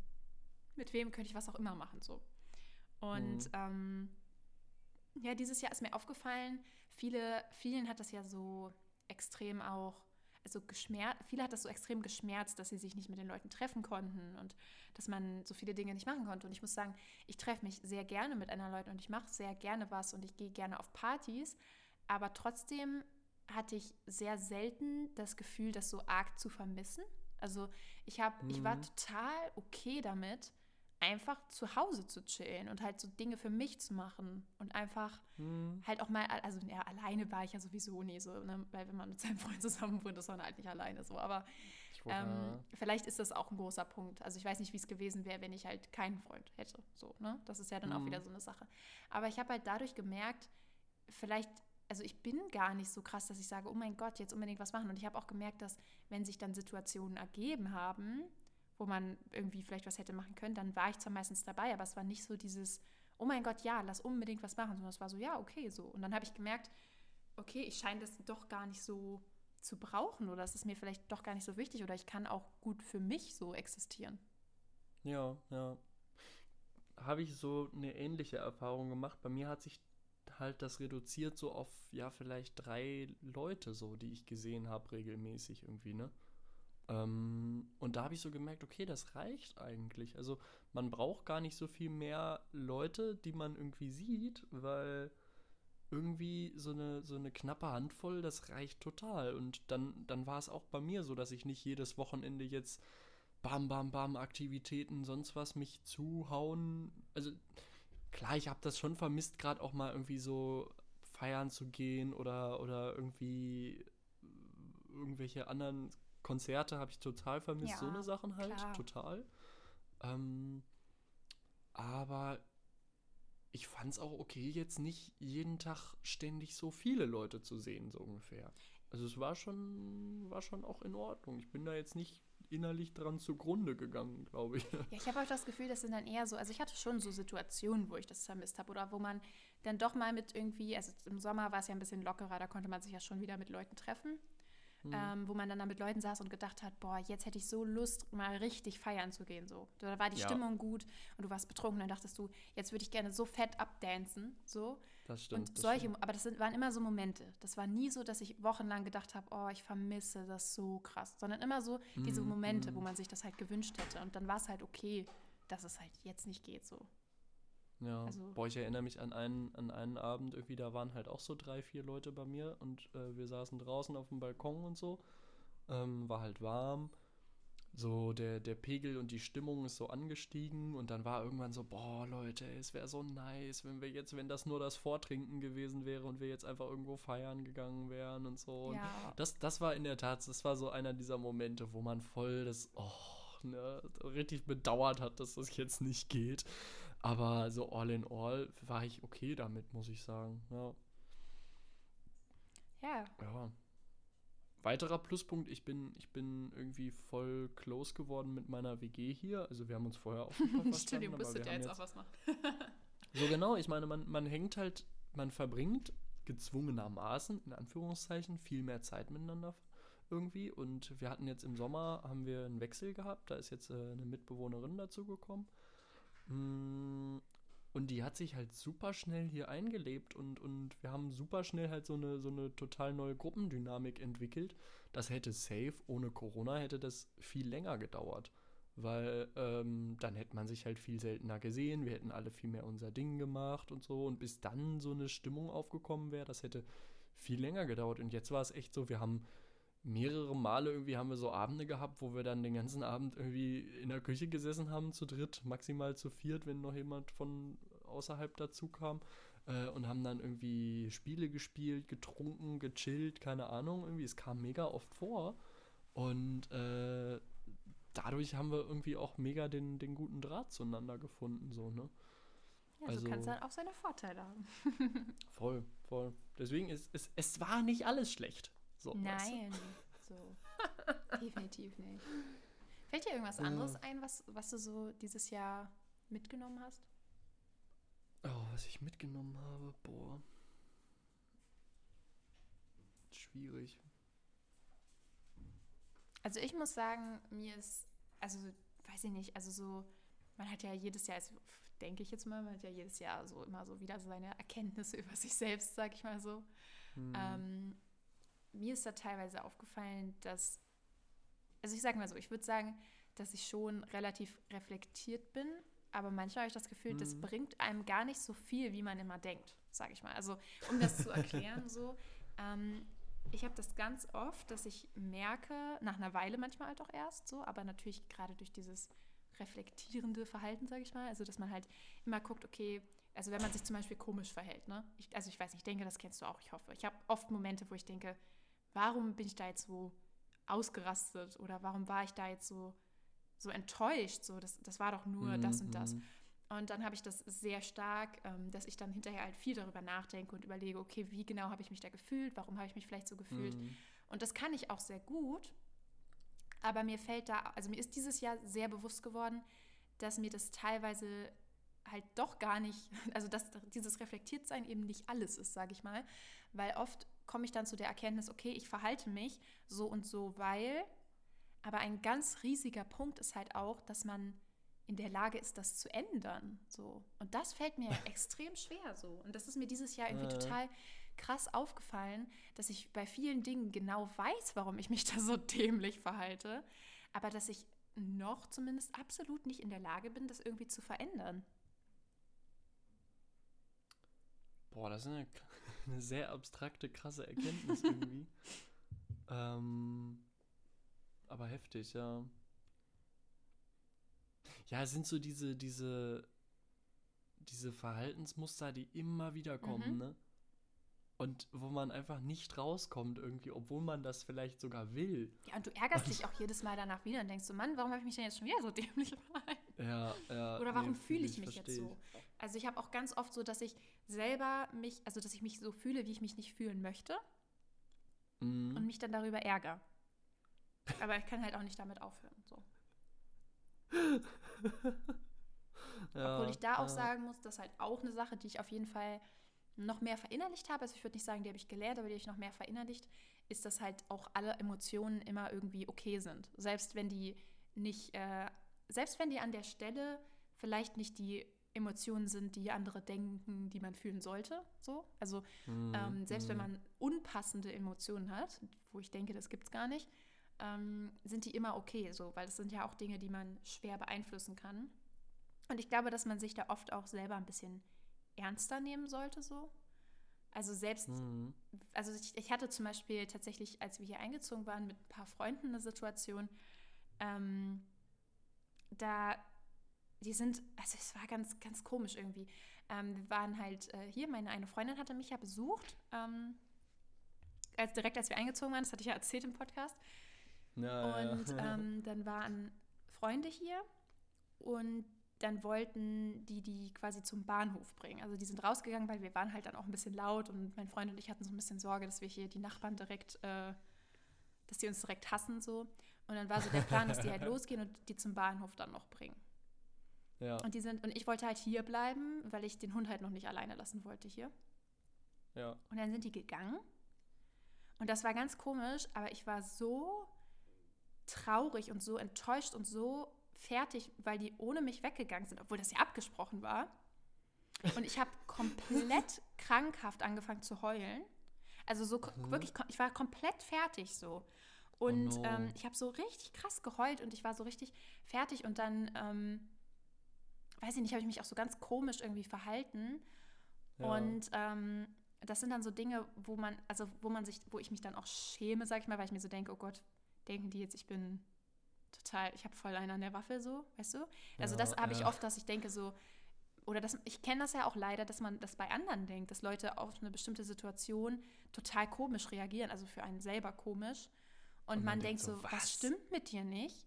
Mit wem könnte ich was auch immer machen? So. Und Mhm. ähm, ja, dieses Jahr ist mir aufgefallen, viele, vielen hat das ja so extrem auch, also geschmerzt, viele hat das so extrem geschmerzt, dass sie sich nicht mit den Leuten treffen konnten und dass man so viele Dinge nicht machen konnte. Und ich muss sagen, ich treffe mich sehr gerne mit anderen Leuten und ich mache sehr gerne was und ich gehe gerne auf Partys, aber trotzdem hatte ich sehr selten das Gefühl, das so arg zu vermissen. Also ich habe, ich war Mhm. total okay damit, einfach zu Hause zu chillen und halt so Dinge für mich zu machen und einfach Hm. halt auch mal, also ja, alleine war ich ja sowieso nie so, ne? weil wenn man mit seinem Freund zusammen wohnt, ist man halt nicht alleine so. Aber ähm, vielleicht ist das auch ein großer Punkt. Also ich weiß nicht, wie es gewesen wäre, wenn ich halt keinen Freund hätte. So, ne? Das ist ja dann auch Mhm. wieder so eine Sache. Aber ich habe halt dadurch gemerkt, vielleicht, also ich bin gar nicht so krass, dass ich sage, oh mein Gott, jetzt unbedingt was machen. Und ich habe auch gemerkt, dass wenn sich dann Situationen ergeben haben, wo man irgendwie vielleicht was hätte machen können, dann war ich zwar meistens dabei, aber es war nicht so dieses, oh mein Gott, ja, lass unbedingt was machen, sondern es war so, ja, okay, so. Und dann habe ich gemerkt, okay, ich scheine das doch gar nicht so zu brauchen oder es ist mir vielleicht doch gar nicht so wichtig oder ich kann auch gut für mich so existieren. Ja, ja. Habe ich so eine ähnliche Erfahrung gemacht. Bei mir hat sich halt das reduziert so auf, ja, vielleicht drei Leute so, die ich gesehen habe regelmäßig irgendwie, ne? Ähm, und da habe ich so gemerkt, okay, das reicht eigentlich. Also man braucht gar nicht so viel mehr Leute, die man irgendwie sieht, weil irgendwie so eine, so eine knappe Handvoll, das reicht total. Und dann, dann war es auch bei mir so, dass ich nicht jedes Wochenende jetzt bam, bam, bam, Aktivitäten, sonst was mich zuhauen. Also klar, ich habe das schon vermisst, gerade auch mal irgendwie so feiern zu gehen oder, oder irgendwie irgendwelche anderen Konzerte habe ich total vermisst. Ja, so eine Sachen halt, klar. total. Ähm, aber ich fand es auch okay, jetzt nicht jeden Tag ständig so viele Leute zu sehen, so ungefähr. Also es war schon, war schon auch in Ordnung. Ich bin da jetzt nicht innerlich dran zugrunde gegangen, glaube ich. Ja, ich habe auch das Gefühl, das sind dann eher so, also ich hatte schon so Situationen, wo ich das vermisst habe oder wo man dann doch mal mit irgendwie, also im Sommer war es ja ein bisschen lockerer, da konnte man sich ja schon wieder mit Leuten treffen. Mhm. ähm, wo man dann da mit Leuten saß und gedacht hat, boah, jetzt hätte ich so Lust, mal richtig feiern zu gehen. So. Da war die Ja. Stimmung gut und du warst betrunken, dann dachtest du, jetzt würde ich gerne so fett abdancen. So. Das stimmt. und das solche, stimmt. aber das sind, waren immer so Momente. Das war nie so, dass ich wochenlang gedacht habe, oh, ich vermisse das so krass, sondern immer so diese Mhm, Momente, wo mhm. man sich das halt gewünscht hätte. Und dann war es halt okay, dass es halt jetzt nicht geht so. Ja, Also- boah, ich erinnere mich an einen, an einen Abend irgendwie, da waren halt auch so drei, vier Leute bei mir und äh, wir saßen draußen auf dem Balkon und so. Ähm, war halt warm. So, der, der Pegel und die Stimmung ist so angestiegen und dann war irgendwann so, boah, Leute, es wäre so nice, wenn wir jetzt, wenn das nur das Vortrinken gewesen wäre und wir jetzt einfach irgendwo feiern gegangen wären und so. Und Ja. das, das war in der Tat, das war so einer dieser Momente, wo man voll das, oh, ne, richtig bedauert hat, dass das jetzt nicht geht. Aber so all in all war ich okay damit, muss ich sagen. Ja. Ja, ja. Weiterer Pluspunkt, ich bin, ich bin irgendwie voll close geworden mit meiner WG hier. Also wir haben uns vorher auch. Studium aber müsstet wir ihr jetzt auch was machen. so genau, ich meine, man, man hängt halt, man verbringt gezwungenermaßen, in Anführungszeichen, viel mehr Zeit miteinander irgendwie. Und wir hatten jetzt im Sommer, haben wir einen Wechsel gehabt, da ist jetzt äh, eine Mitbewohnerin dazugekommen. Mm, Und die hat sich halt super schnell hier eingelebt und, und wir haben super schnell halt so eine, so eine total neue Gruppendynamik entwickelt. Das hätte safe, ohne Corona hätte das viel länger gedauert. Weil ähm, dann hätte man sich halt viel seltener gesehen, wir hätten alle viel mehr unser Ding gemacht und so. Und bis dann so eine Stimmung aufgekommen wäre, das hätte viel länger gedauert. Und jetzt war es echt so, wir haben mehrere Male irgendwie haben wir so Abende gehabt, wo wir dann den ganzen Abend irgendwie in der Küche gesessen haben, zu dritt, maximal zu viert, wenn noch jemand von außerhalb dazu kam. Äh, und haben dann irgendwie Spiele gespielt, getrunken, gechillt, keine Ahnung. Irgendwie, es kam mega oft vor. Und äh, dadurch haben wir irgendwie auch mega den, den guten Draht zueinander gefunden, so, ne? Ja, Also- so kann es dann auch seine Vorteile haben. Voll, voll. Deswegen ist es, es war nicht alles schlecht. So? Nein, so. Definitiv nicht. Fällt dir irgendwas Ja. anderes ein, was, was du so dieses Jahr mitgenommen hast? Oh, was ich mitgenommen habe, boah. Schwierig. Also ich muss sagen, mir ist, also weiß ich nicht, also so, man hat ja jedes Jahr, also denke ich jetzt mal, man hat ja jedes Jahr so immer so wieder seine Erkenntnisse über sich selbst, sag ich mal so. Hm. Ähm, mir ist da teilweise aufgefallen, dass, also ich sage mal so, ich würde sagen, dass ich schon relativ reflektiert bin, aber manchmal habe ich das Gefühl, das Mhm. bringt einem gar nicht so viel, wie man immer denkt, sage ich mal. Also um das zu erklären, so, ähm, ich habe das ganz oft, dass ich merke, nach einer Weile manchmal halt auch erst so, aber natürlich gerade durch dieses reflektierende Verhalten, sage ich mal, also dass man halt immer guckt, okay, also wenn man sich zum Beispiel komisch verhält, ne? Ich, also ich weiß nicht, ich denke, das kennst du auch, ich hoffe. Ich habe oft Momente, wo ich denke, warum bin ich da jetzt so ausgerastet oder warum war ich da jetzt so, so enttäuscht? So, das, das war doch nur das und das. Mhm. Und dann habe ich das sehr stark, ähm, dass ich dann hinterher halt viel darüber nachdenke und überlege, okay, wie genau habe ich mich da gefühlt, warum habe ich mich vielleicht so gefühlt. Mhm. Und das kann ich auch sehr gut. Aber mir fällt da, also mir ist dieses Jahr sehr bewusst geworden, dass mir das teilweise halt doch gar nicht, also dass dieses Reflektiertsein eben nicht alles ist, sage ich mal. Weil oft komme ich dann zu der Erkenntnis, okay, ich verhalte mich so und so, weil. Aber ein ganz riesiger Punkt ist halt auch, dass man in der Lage ist, das zu ändern. So. Und das fällt mir extrem schwer so. Und das ist mir dieses Jahr irgendwie Äh. total krass aufgefallen, dass ich bei vielen Dingen genau weiß, warum ich mich da so dämlich verhalte, aber dass ich noch zumindest absolut nicht in der Lage bin, das irgendwie zu verändern. Boah, das ist eine, eine sehr abstrakte, krasse Erkenntnis irgendwie. ähm, aber heftig, ja. Ja, es sind so diese, diese, diese Verhaltensmuster, die immer wieder kommen, Mhm. ne? Und wo man einfach nicht rauskommt irgendwie, obwohl man das vielleicht sogar will. Ja, und du ärgerst dich auch jedes Mal danach wieder und denkst so, Mann, warum habe ich mich denn jetzt schon wieder so dämlich verhalten? Ja, ja. Oder warum nee, fühle ich mich versteh jetzt so? Also ich habe auch ganz oft so, dass ich selber mich, also dass ich mich so fühle, wie ich mich nicht fühlen möchte Mhm. und mich dann darüber ärgere. Aber ich kann halt auch nicht damit aufhören. So. ja, Obwohl ich da auch sagen muss, das ist halt auch eine Sache, die ich auf jeden Fall noch mehr verinnerlicht habe. Also ich würde nicht sagen, die habe ich gelernt, aber die habe ich noch mehr verinnerlicht, ist, dass halt auch alle Emotionen immer irgendwie okay sind. Selbst wenn die nicht, äh, selbst wenn die an der Stelle vielleicht nicht die Emotionen sind, die andere denken, die man fühlen sollte. So. Also mhm. ähm, selbst wenn mhm. man unpassende Emotionen hat, wo ich denke, das gibt es gar nicht, ähm, sind die immer okay, so, weil das sind ja auch Dinge, die man schwer beeinflussen kann. Und ich glaube, dass man sich da oft auch selber ein bisschen ernster nehmen sollte, so. Also selbst, mhm. also ich, ich, hatte zum Beispiel tatsächlich, als wir hier eingezogen waren, mit ein paar Freunden eine Situation, ähm, da, die sind, also es war ganz, ganz komisch irgendwie. Ähm, wir waren halt äh, hier, meine eine Freundin hatte mich ja besucht, ähm, als direkt als wir eingezogen waren, das hatte ich ja erzählt im Podcast. Ja, und ja. Ähm, dann waren Freunde hier und dann wollten die die quasi zum Bahnhof bringen. Also die sind rausgegangen, weil wir waren halt dann auch ein bisschen laut und mein Freund und ich hatten so ein bisschen Sorge, dass wir hier die Nachbarn direkt, äh, dass die uns direkt hassen so. Und dann war so der Plan, dass die halt losgehen und die zum Bahnhof dann noch bringen. Ja. Und die sind und ich wollte halt hier bleiben, weil ich den Hund halt noch nicht alleine lassen wollte hier. Ja. Und dann sind die gegangen. Und das war ganz komisch, aber ich war so traurig und so enttäuscht und so fertig, weil die ohne mich weggegangen sind, obwohl das ja abgesprochen war. Und ich habe komplett krankhaft angefangen zu heulen. Also so mhm. wirklich, ich war komplett fertig so. Und oh no. ähm, ich habe so richtig krass geheult und ich war so richtig fertig und dann, ähm, weiß ich nicht, habe ich mich auch so ganz komisch irgendwie verhalten. Ja. Und ähm, das sind dann so Dinge, wo man, also wo man sich, wo ich mich dann auch schäme, sag ich mal, weil ich mir so denke, oh Gott, denken die jetzt, ich bin total, ich habe voll einen an der Waffel so, weißt du? Also ja, das habe ja. ich oft, dass ich denke so, oder das, ich kenne das ja auch leider, dass man das bei anderen denkt, dass Leute auf eine bestimmte Situation total komisch reagieren, also für einen selber komisch. Und, Und man, man, denkt so, was? was stimmt mit dir nicht?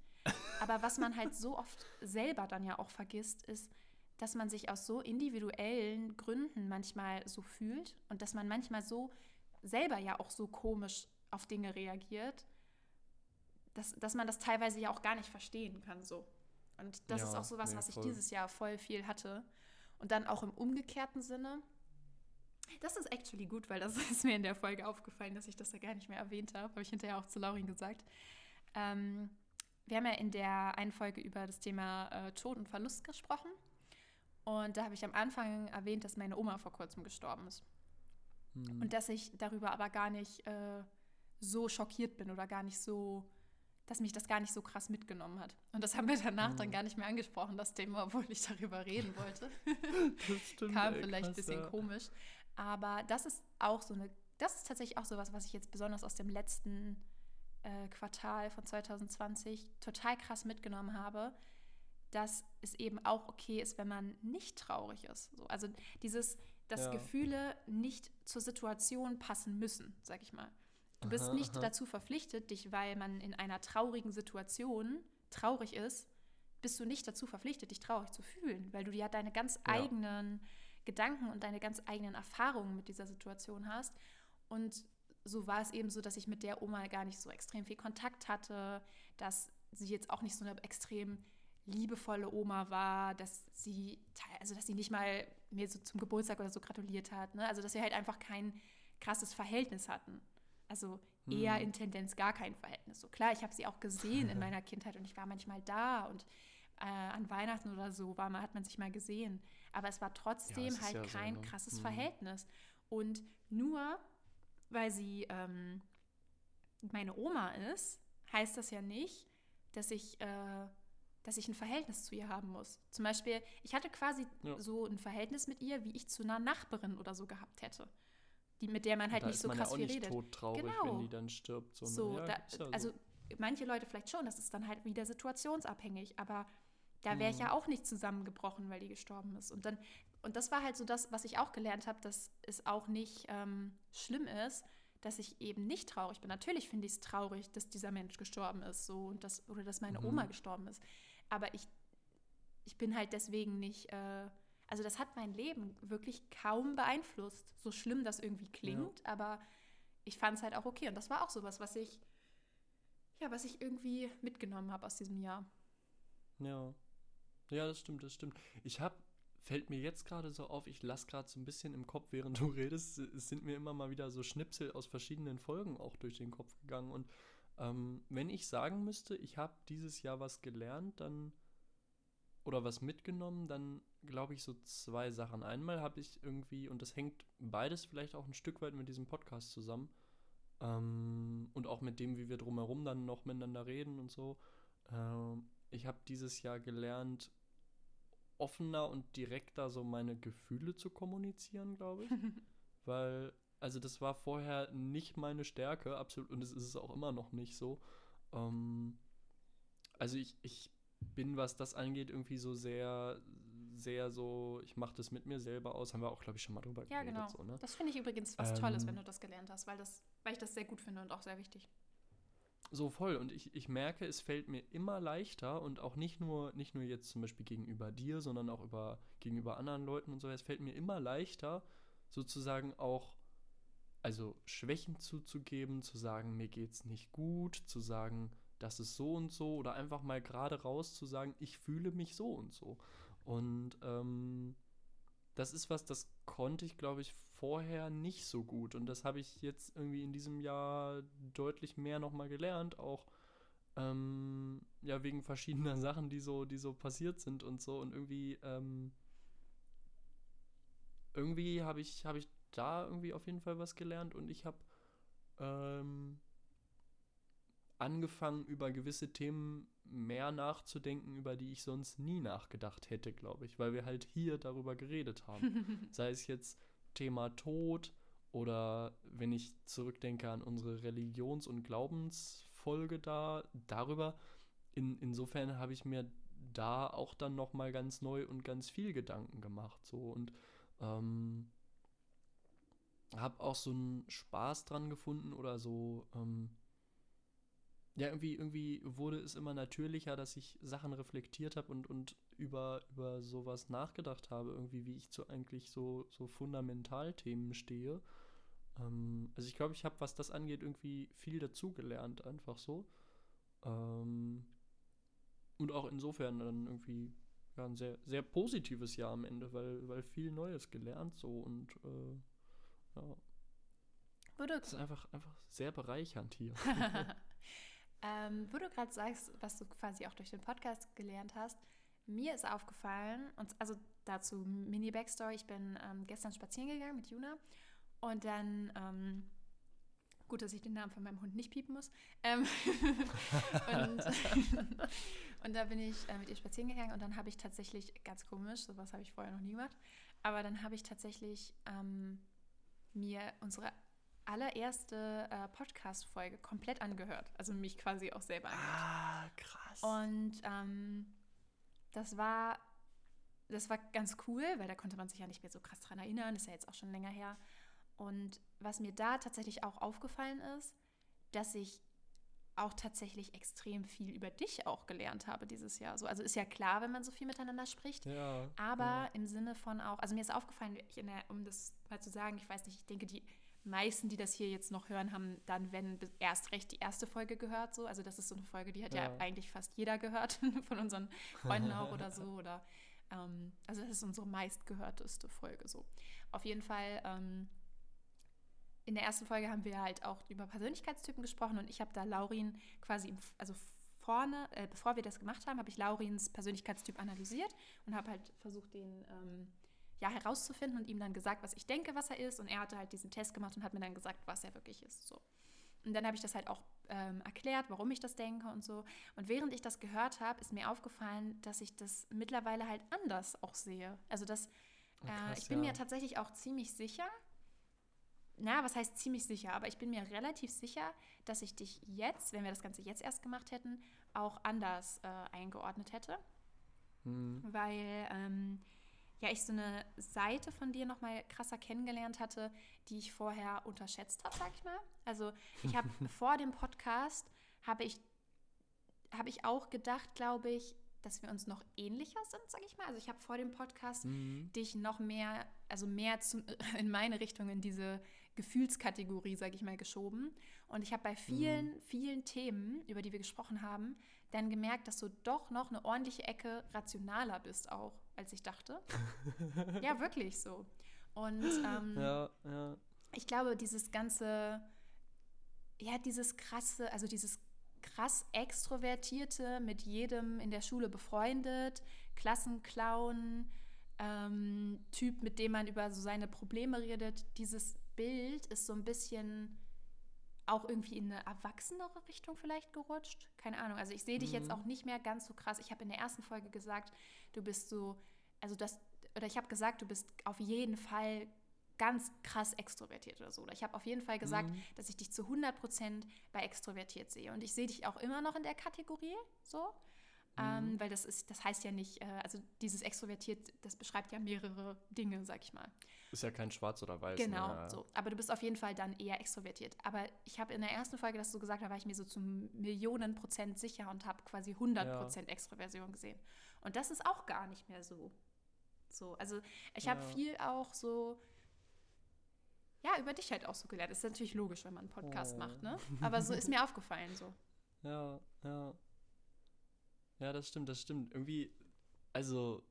Aber was man halt so oft selber dann ja auch vergisst, ist, dass man sich aus so individuellen Gründen manchmal so fühlt und dass man manchmal so selber ja auch so komisch auf Dinge reagiert, dass, dass man das teilweise ja auch gar nicht verstehen kann. So. Und das ja, ist auch so was, nee, was ich dieses Jahr voll viel hatte. Und dann auch im umgekehrten Sinne. Das ist actually gut, weil das ist mir in der Folge aufgefallen, dass ich das ja gar nicht mehr erwähnt habe. Habe ich hinterher auch zu Laurin gesagt. Ähm, wir haben ja in der einen Folge über das Thema äh, Tod und Verlust gesprochen. Und da habe ich am Anfang erwähnt, dass meine Oma vor kurzem gestorben ist. Hm. Und dass ich darüber aber gar nicht äh, so schockiert bin oder gar nicht so dass mich das gar nicht so krass mitgenommen hat. Und das haben wir danach mhm. dann gar nicht mehr angesprochen, das Thema, obwohl ich darüber reden wollte. das stimmt, Kam ey, vielleicht ein bisschen komisch. Aber das ist auch so eine, das ist tatsächlich auch so was, was ich jetzt besonders aus dem letzten äh, Quartal von 2020 total krass mitgenommen habe, dass es eben auch okay ist, wenn man nicht traurig ist. So, also dieses, dass ja. Gefühle nicht zur Situation passen müssen, sag ich mal. Du bist aha, nicht aha. dazu verpflichtet, dich, weil man in einer traurigen Situation traurig ist, bist du nicht dazu verpflichtet, dich traurig zu fühlen, weil du ja deine ganz ja. eigenen Gedanken und deine ganz eigenen Erfahrungen mit dieser Situation hast. Und so war es eben so, dass ich mit der Oma gar nicht so extrem viel Kontakt hatte, dass sie jetzt auch nicht so eine extrem liebevolle Oma war, dass sie, also dass sie nicht mal mir so zum Geburtstag oder so gratuliert hat. Ne? Also dass wir halt einfach kein krasses Verhältnis hatten. Also eher hm. in Tendenz gar kein Verhältnis. So klar, ich habe sie auch gesehen in meiner Kindheit und ich war manchmal da und äh, an Weihnachten oder so war, hat man sich mal gesehen. Aber es war trotzdem ja, halt ja kein so, ne? krasses hm. Verhältnis. Und nur weil sie ähm, meine Oma ist, heißt das ja nicht, dass ich, äh, dass ich ein Verhältnis zu ihr haben muss. Zum Beispiel, ich hatte quasi ja. so ein Verhältnis mit ihr, wie ich zu einer Nachbarin oder so gehabt hätte die, mit der man halt da nicht so krass ja viel redet. Todtraurig, genau. wenn die dann stirbt. So, ne? so, ja, da, also manche Leute vielleicht schon, das ist dann halt wieder situationsabhängig, aber da wäre ich ja mhm. auch nicht zusammengebrochen, weil die gestorben ist. Und dann, und das war halt so das, was ich auch gelernt habe, dass es auch nicht ähm, schlimm ist, dass ich eben nicht traurig bin. Natürlich finde ich es traurig, dass dieser Mensch gestorben ist, so und das, oder dass meine mhm. Oma gestorben ist. Aber ich, ich bin halt deswegen nicht. Äh, also das hat mein Leben wirklich kaum beeinflusst. So schlimm das irgendwie klingt, ja. aber ich fand es halt auch okay. Und das war auch sowas, was ich, ja, was ich irgendwie mitgenommen habe aus diesem Jahr. Ja. Ja, das stimmt, das stimmt. Ich habe fällt mir jetzt gerade so auf, ich lasse gerade so ein bisschen im Kopf, während du redest, es sind mir immer mal wieder so Schnipsel aus verschiedenen Folgen auch durch den Kopf gegangen. Und ähm, wenn ich sagen müsste, ich habe dieses Jahr was gelernt, dann oder was mitgenommen, dann glaube ich so zwei Sachen. Einmal habe ich irgendwie, und das hängt beides vielleicht auch ein Stück weit mit diesem Podcast zusammen ähm, und auch mit dem, wie wir drumherum dann noch miteinander reden und so. Ähm, ich habe dieses Jahr gelernt, offener und direkter so meine Gefühle zu kommunizieren, glaube ich. Weil, also das war vorher nicht meine Stärke, absolut, und es ist es auch immer noch nicht so. Ähm, also ich, ich bin, was das angeht, irgendwie so sehr, sehr so, ich mache das mit mir selber aus. Haben wir auch, glaube ich, schon mal drüber ja, geredet. Genau. So, ne? Das finde ich übrigens was ähm, Tolles, wenn du das gelernt hast, weil, das, weil ich das sehr gut finde und auch sehr wichtig. So voll. Und ich, ich merke, es fällt mir immer leichter und auch nicht nur, nicht nur jetzt zum Beispiel gegenüber dir, sondern auch über, gegenüber anderen Leuten und so, es fällt mir immer leichter, sozusagen auch, also Schwächen zuzugeben, zu sagen, mir geht's nicht gut, zu sagen, das ist so und so, oder einfach mal gerade raus zu sagen, ich fühle mich so und so. Und ähm, das ist was, das konnte ich, glaube ich, vorher nicht so gut. Und das habe ich jetzt irgendwie in diesem Jahr deutlich mehr nochmal gelernt, auch ähm, ja, wegen verschiedener Sachen, die so, die so passiert sind und so. Und irgendwie, ähm, irgendwie habe ich, hab ich da irgendwie auf jeden Fall was gelernt und ich habe ähm, angefangen, über gewisse Themen mehr nachzudenken, über die ich sonst nie nachgedacht hätte, glaube ich, weil wir halt hier darüber geredet haben. Sei es jetzt Thema Tod oder wenn ich zurückdenke an unsere Religions- und Glaubensfolge da, darüber. In, insofern habe ich mir da auch dann noch mal ganz neu und ganz viel Gedanken gemacht so und ähm, habe auch so einen Spaß dran gefunden oder so ähm, ja, irgendwie, irgendwie wurde es immer natürlicher, dass ich Sachen reflektiert habe und, und über, über sowas nachgedacht habe, irgendwie, wie ich zu eigentlich so, so Fundamentalthemen stehe. Ähm, also ich glaube, ich habe, was das angeht, irgendwie viel dazugelernt, einfach so. Ähm, und auch insofern dann irgendwie ja, ein sehr, sehr positives Jahr am Ende, weil, weil viel Neues gelernt so und äh, ja. Würde das ist einfach, einfach sehr bereichernd hier. Ähm, wo du gerade sagst, was du quasi auch durch den Podcast gelernt hast, mir ist aufgefallen, und also dazu Mini-Backstory, ich bin ähm, gestern spazieren gegangen mit Juna und dann, ähm, gut, dass ich den Namen von meinem Hund nicht piepen muss, ähm, und, und, da bin ich äh, mit ihr spazieren gegangen und dann habe ich tatsächlich, ganz komisch, sowas habe ich vorher noch nie gemacht, aber dann habe ich tatsächlich ähm, mir unsere allererste äh, Podcast-Folge komplett angehört. Also mich quasi auch selber angehört. Ah, krass. Und ähm, das war, das war ganz cool, weil da konnte man sich ja nicht mehr so krass dran erinnern. Das ist ja jetzt auch schon länger her. Und was mir da tatsächlich auch aufgefallen ist, dass ich auch tatsächlich extrem viel über dich auch gelernt habe dieses Jahr. So, also ist ja klar, wenn man so viel miteinander spricht. Ja, aber ja. im Sinne von auch, also mir ist aufgefallen, der, um das mal zu sagen, ich weiß nicht, ich denke, die meisten, die das hier jetzt noch hören, haben dann, wenn erst recht die erste Folge gehört. So. Also das ist so eine Folge, die hat ja, ja eigentlich fast jeder gehört, von unseren Freunden auch oder so. Oder ähm, also das ist unsere meistgehörteste Folge so. Auf jeden Fall, ähm, in der ersten Folge haben wir halt auch über Persönlichkeitstypen gesprochen und ich habe da Laurin quasi, im, also vorne, äh, bevor wir das gemacht haben, habe ich Laurins Persönlichkeitstyp analysiert und habe halt versucht, den ähm, ja, herauszufinden und ihm dann gesagt, was ich denke, was er ist. Und er hatte halt diesen Test gemacht und hat mir dann gesagt, was er wirklich ist. So. Und dann habe ich das halt auch ähm, erklärt, warum ich das denke und so. Und während ich das gehört habe, ist mir aufgefallen, dass ich das mittlerweile halt anders auch sehe. Also dass äh, krass, ich bin ja. mir tatsächlich auch ziemlich sicher, na, was heißt ziemlich sicher, aber ich bin mir relativ sicher, dass ich dich jetzt, wenn wir das Ganze jetzt erst gemacht hätten, auch anders äh, eingeordnet hätte. Mhm. Weil ähm, ja, ich so eine Seite von dir noch mal krasser kennengelernt hatte, die ich vorher unterschätzt habe, sag ich mal. Also ich habe vor dem Podcast, habe ich, hab ich auch gedacht, glaube ich, dass wir uns noch ähnlicher sind, sag ich mal. Also ich habe vor dem Podcast mhm. dich noch mehr, also mehr zu, in meine Richtung, in diese Gefühlskategorie, sag ich mal, geschoben. Und ich habe bei vielen, mhm. vielen Themen, über die wir gesprochen haben, dann gemerkt, dass du doch noch eine ordentliche Ecke rationaler bist auch, als ich dachte. ja, wirklich so. Und ähm, ja, ja. ich glaube, dieses ganze, ja, dieses krasse, also dieses krass extrovertierte, mit jedem in der Schule befreundet, Klassenclown, ähm, Typ, mit dem man über so seine Probleme redet, dieses Bild ist so ein bisschen auch irgendwie in eine erwachsenere Richtung vielleicht gerutscht. Keine Ahnung. Also ich sehe dich mhm. jetzt auch nicht mehr ganz so krass. Ich habe in der ersten Folge gesagt, du bist so, also das, oder ich habe gesagt, du bist auf jeden Fall ganz krass extrovertiert oder so. Oder ich habe auf jeden Fall gesagt, mhm. dass ich dich zu 100% bei extrovertiert sehe. Und ich sehe dich auch immer noch in der Kategorie so. Ähm, mhm. weil das ist, das heißt ja nicht, äh, also dieses extrovertiert, das beschreibt ja mehrere Dinge, sag ich mal. Ist ja kein Schwarz oder Weiß. Genau, ne? so. Aber du bist auf jeden Fall dann eher extrovertiert. Aber ich habe in der ersten Folge, dass du gesagt hast, war ich mir so zu Millionen Prozent sicher und habe quasi 100 Prozent ja. Extroversion gesehen. Und das ist auch gar nicht mehr so. So, also ich ja. habe viel auch so ja, über dich halt auch so gelernt. Ist natürlich logisch, wenn man einen Podcast oh. macht, ne? Aber so ist mir aufgefallen so. Ja, ja. Ja, das stimmt, das stimmt. Irgendwie, also,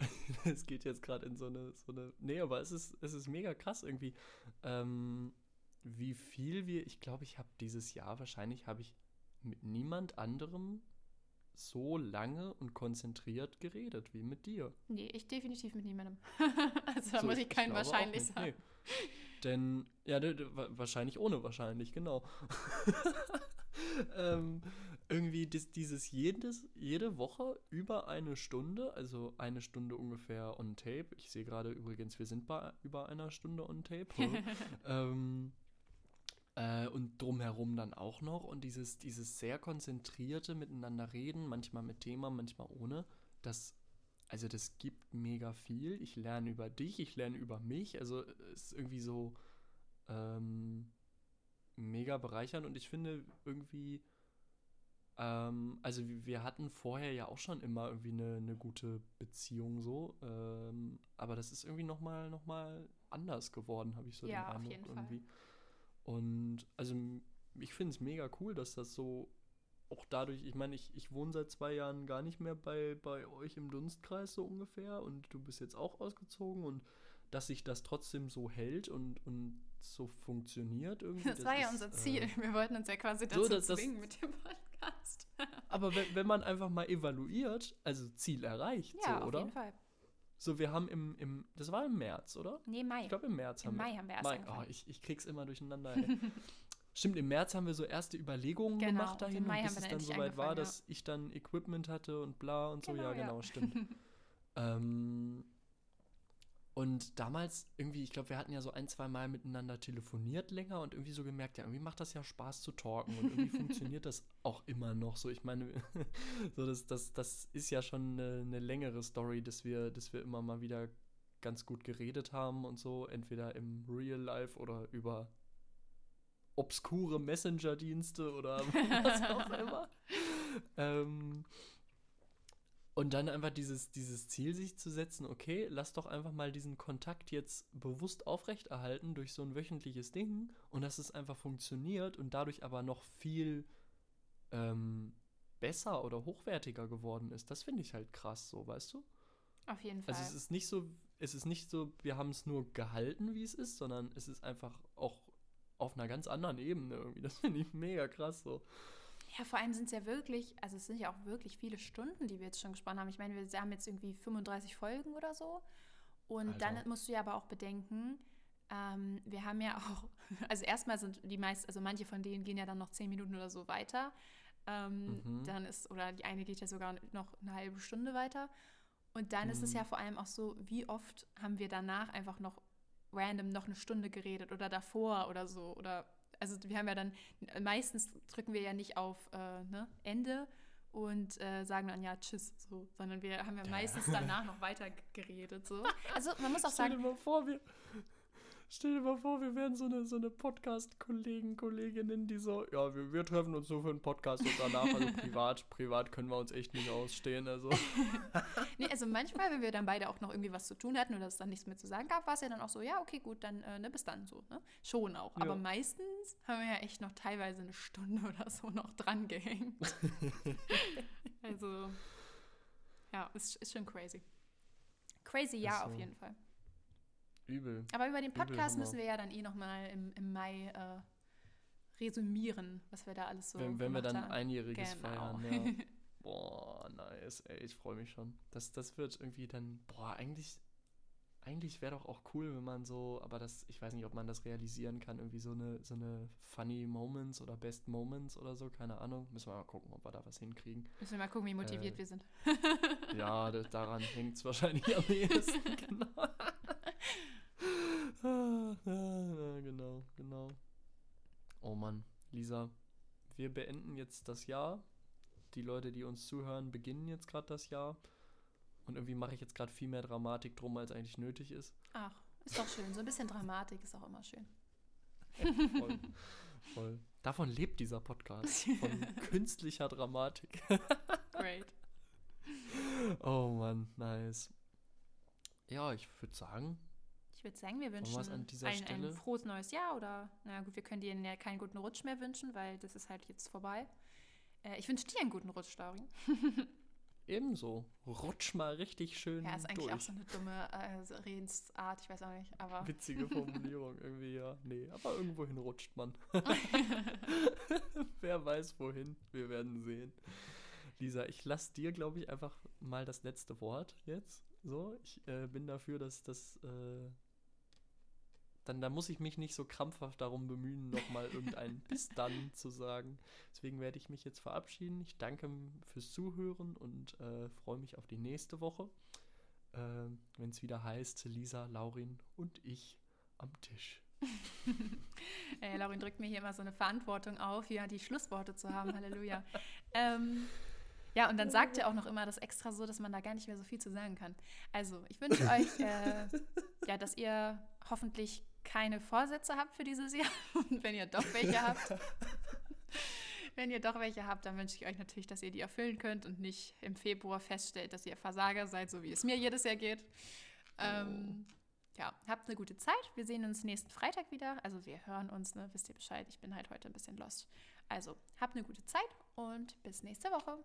es geht jetzt gerade in so eine, so eine. Nee, aber es ist, es ist mega krass irgendwie. Ähm, wie viel wir, ich glaube, ich habe dieses Jahr wahrscheinlich habe ich mit niemand anderem so lange und konzentriert geredet wie mit dir. Nee, ich definitiv mit niemandem. also da so, muss ich keinen wahrscheinlich sagen. Nee. Denn, ja, wahrscheinlich ohne wahrscheinlich, genau. ähm, irgendwie dieses jedes, jede Woche über eine Stunde, also eine Stunde ungefähr on tape. Ich sehe gerade übrigens, wir sind bei über einer Stunde on tape. ähm, äh, und drumherum dann auch noch. Und dieses, dieses sehr konzentrierte Miteinander reden, manchmal mit Thema, manchmal ohne, das, also das gibt mega viel. Ich lerne über dich, ich lerne über mich. Also es ist irgendwie so ähm, mega bereichernd und ich finde irgendwie ähm, also wir hatten vorher ja auch schon immer irgendwie eine, eine gute Beziehung so, ähm, aber das ist irgendwie nochmal noch mal anders geworden, habe ich so ja, den Eindruck irgendwie. Fall. Und also ich finde es mega cool, dass das so auch dadurch, ich meine, ich, ich wohne seit zwei Jahren gar nicht mehr bei, bei euch im Dunstkreis so ungefähr und du bist jetzt auch ausgezogen und dass sich das trotzdem so hält und, und so funktioniert irgendwie. Das, das war ja ist, unser Ziel. Äh, Wir wollten uns ja quasi dazu so, dass, zwingen mit dem Podcast. Aber wenn, wenn man einfach mal evaluiert, also Ziel erreicht, ja, so, oder? auf jeden Fall. So, wir haben im, im, das war im März, oder? Nee, Mai. Ich glaube im März Im haben Mai wir. haben wir erst Mai. Oh, ich, ich krieg's immer durcheinander. Stimmt, im März haben wir so erste Überlegungen genau, gemacht dahin, und bis es dann soweit war, ja. dass ich dann Equipment hatte und bla und genau, so. Ja, genau, ja. stimmt. ähm, und damals irgendwie, ich glaube, wir hatten ja so ein, zwei Mal miteinander telefoniert länger und irgendwie so gemerkt, ja, irgendwie macht das ja Spaß zu talken und irgendwie funktioniert das auch immer noch so. Ich meine, so das, das, das ist ja schon eine, eine, längere Story, dass wir, dass wir immer mal wieder ganz gut geredet haben und so, entweder im Real Life oder über obskure Messenger-Dienste oder was auch immer. ähm, und dann einfach dieses, dieses Ziel sich zu setzen, okay, lass doch einfach mal diesen Kontakt jetzt bewusst aufrechterhalten durch so ein wöchentliches Ding und dass es einfach funktioniert und dadurch aber noch viel ähm, besser oder hochwertiger geworden ist. Das finde ich halt krass so, weißt du? Auf jeden Fall. Also es ist nicht so, es ist nicht so, wir haben es nur gehalten, wie es ist, sondern es ist einfach auch auf einer ganz anderen Ebene irgendwie. Das finde ich mega krass so. Ja, vor allem sind es ja wirklich, also es sind ja auch wirklich viele Stunden, die wir jetzt schon gespannt haben. Ich meine, wir haben jetzt irgendwie 35 Folgen oder so. Und Alter. dann musst du ja aber auch bedenken, ähm, wir haben ja auch, also erstmal sind die meisten, also manche von denen gehen ja dann noch 10 Minuten oder so weiter. Ähm, mhm. Dann ist, oder die eine geht ja sogar noch eine halbe Stunde weiter. Und dann mhm. ist es ja mhm. vor allem auch so, wie oft haben wir danach einfach noch random noch eine Stunde geredet oder davor oder so oder also wir haben ja dann, meistens drücken wir ja nicht auf äh, ne, Ende und äh, sagen dann ja Tschüss, so, sondern wir haben ja meistens danach noch weiter geredet. So. Also man muss auch Stell sagen. Dir mal vor, wir, Stell dir mal vor, wir wären so eine, so eine Podcast-Kollegen, Kolleginnen, die so, ja, wir, wir treffen uns nur für einen Podcast und danach, also privat, privat können wir uns echt nicht ausstehen, also. nee, also manchmal, wenn wir dann beide auch noch irgendwie was zu tun hatten oder es dann nichts mehr zu sagen gab, war es ja dann auch so, ja, okay, gut, dann, äh, ne, bis dann so, ne? Schon auch. Aber Ja. meistens haben wir ja echt noch teilweise eine Stunde oder so noch dran gehängt. also, ja, ist, ist schon crazy. Crazy, ja, Ist auf so. jeden Fall. Übel. Aber über den Podcast müssen wir ja dann eh nochmal im, im Mai äh, resümieren, was wir da alles so wenn, wenn wir dann haben. einjähriges Genau. feiern, ja. Boah, nice, ey, ich freue mich schon. Das, das wird irgendwie dann, boah, eigentlich, eigentlich wäre doch auch cool, wenn man so, aber das, ich weiß nicht, ob man das realisieren kann, irgendwie so eine, so eine Funny Moments oder Best Moments oder so, keine Ahnung. Müssen wir mal gucken, ob wir da was hinkriegen. Müssen wir mal gucken, wie motiviert Äh, wir sind. Ja, da, daran hängt es wahrscheinlich am ehesten, genau. Ah, ja, genau, genau. Oh Mann, Lisa, wir beenden jetzt das Jahr. Die Leute, die uns zuhören, beginnen jetzt gerade das Jahr. Und irgendwie mache ich jetzt gerade viel mehr Dramatik drum, als eigentlich nötig ist. Ach, ist doch schön. So ein bisschen Dramatik ist auch immer schön. Voll. voll. Davon lebt dieser Podcast. Von künstlicher Dramatik. Great. Oh Mann, nice. Ja, ich würde sagen, würde sagen, wir wünschen dieser ein, Stelle? ein frohes neues Jahr oder, na gut, wir können dir ja keinen guten Rutsch mehr wünschen, weil das ist halt jetzt vorbei. Äh, ich wünsche dir einen guten Rutsch, Darin. ebenso. Rutsch mal richtig schön Ja, ist eigentlich durch. auch so eine dumme äh, Redensart, ich weiß auch nicht, aber Witzige Formulierung irgendwie, ja. Nee, aber irgendwohin rutscht man. Wer weiß wohin. Wir werden sehen. Lisa, ich lasse dir, glaube ich, einfach mal das letzte Wort jetzt. So, ich äh, bin dafür, dass das. Äh, dann, dann muss ich mich nicht so krampfhaft darum bemühen, nochmal irgendein Bis dann zu sagen. Deswegen werde ich mich jetzt verabschieden. Ich danke fürs Zuhören und äh, freue mich auf die nächste Woche, äh, wenn es wieder heißt Lisa, Laurin und ich am Tisch. äh, Laurin drückt mir hier immer so eine Verantwortung auf, ja, die Schlussworte zu haben. Halleluja. ähm, ja, und dann sagt er auch noch immer das extra so, dass man da gar nicht mehr so viel zu sagen kann. Also, ich wünsche euch, äh, ja, dass ihr hoffentlich keine Vorsätze habt für dieses Jahr. Und wenn ihr doch welche habt, wenn ihr doch welche habt, dann wünsche ich euch natürlich, dass ihr die erfüllen könnt und nicht im Februar feststellt, dass ihr Versager seid, so wie es mir jedes Jahr geht. Ähm, ja, habt eine gute Zeit. Wir sehen uns nächsten Freitag wieder. Also wir hören uns, ne? Wisst ihr Bescheid. Ich bin halt heute ein bisschen lost. Also habt eine gute Zeit und bis nächste Woche.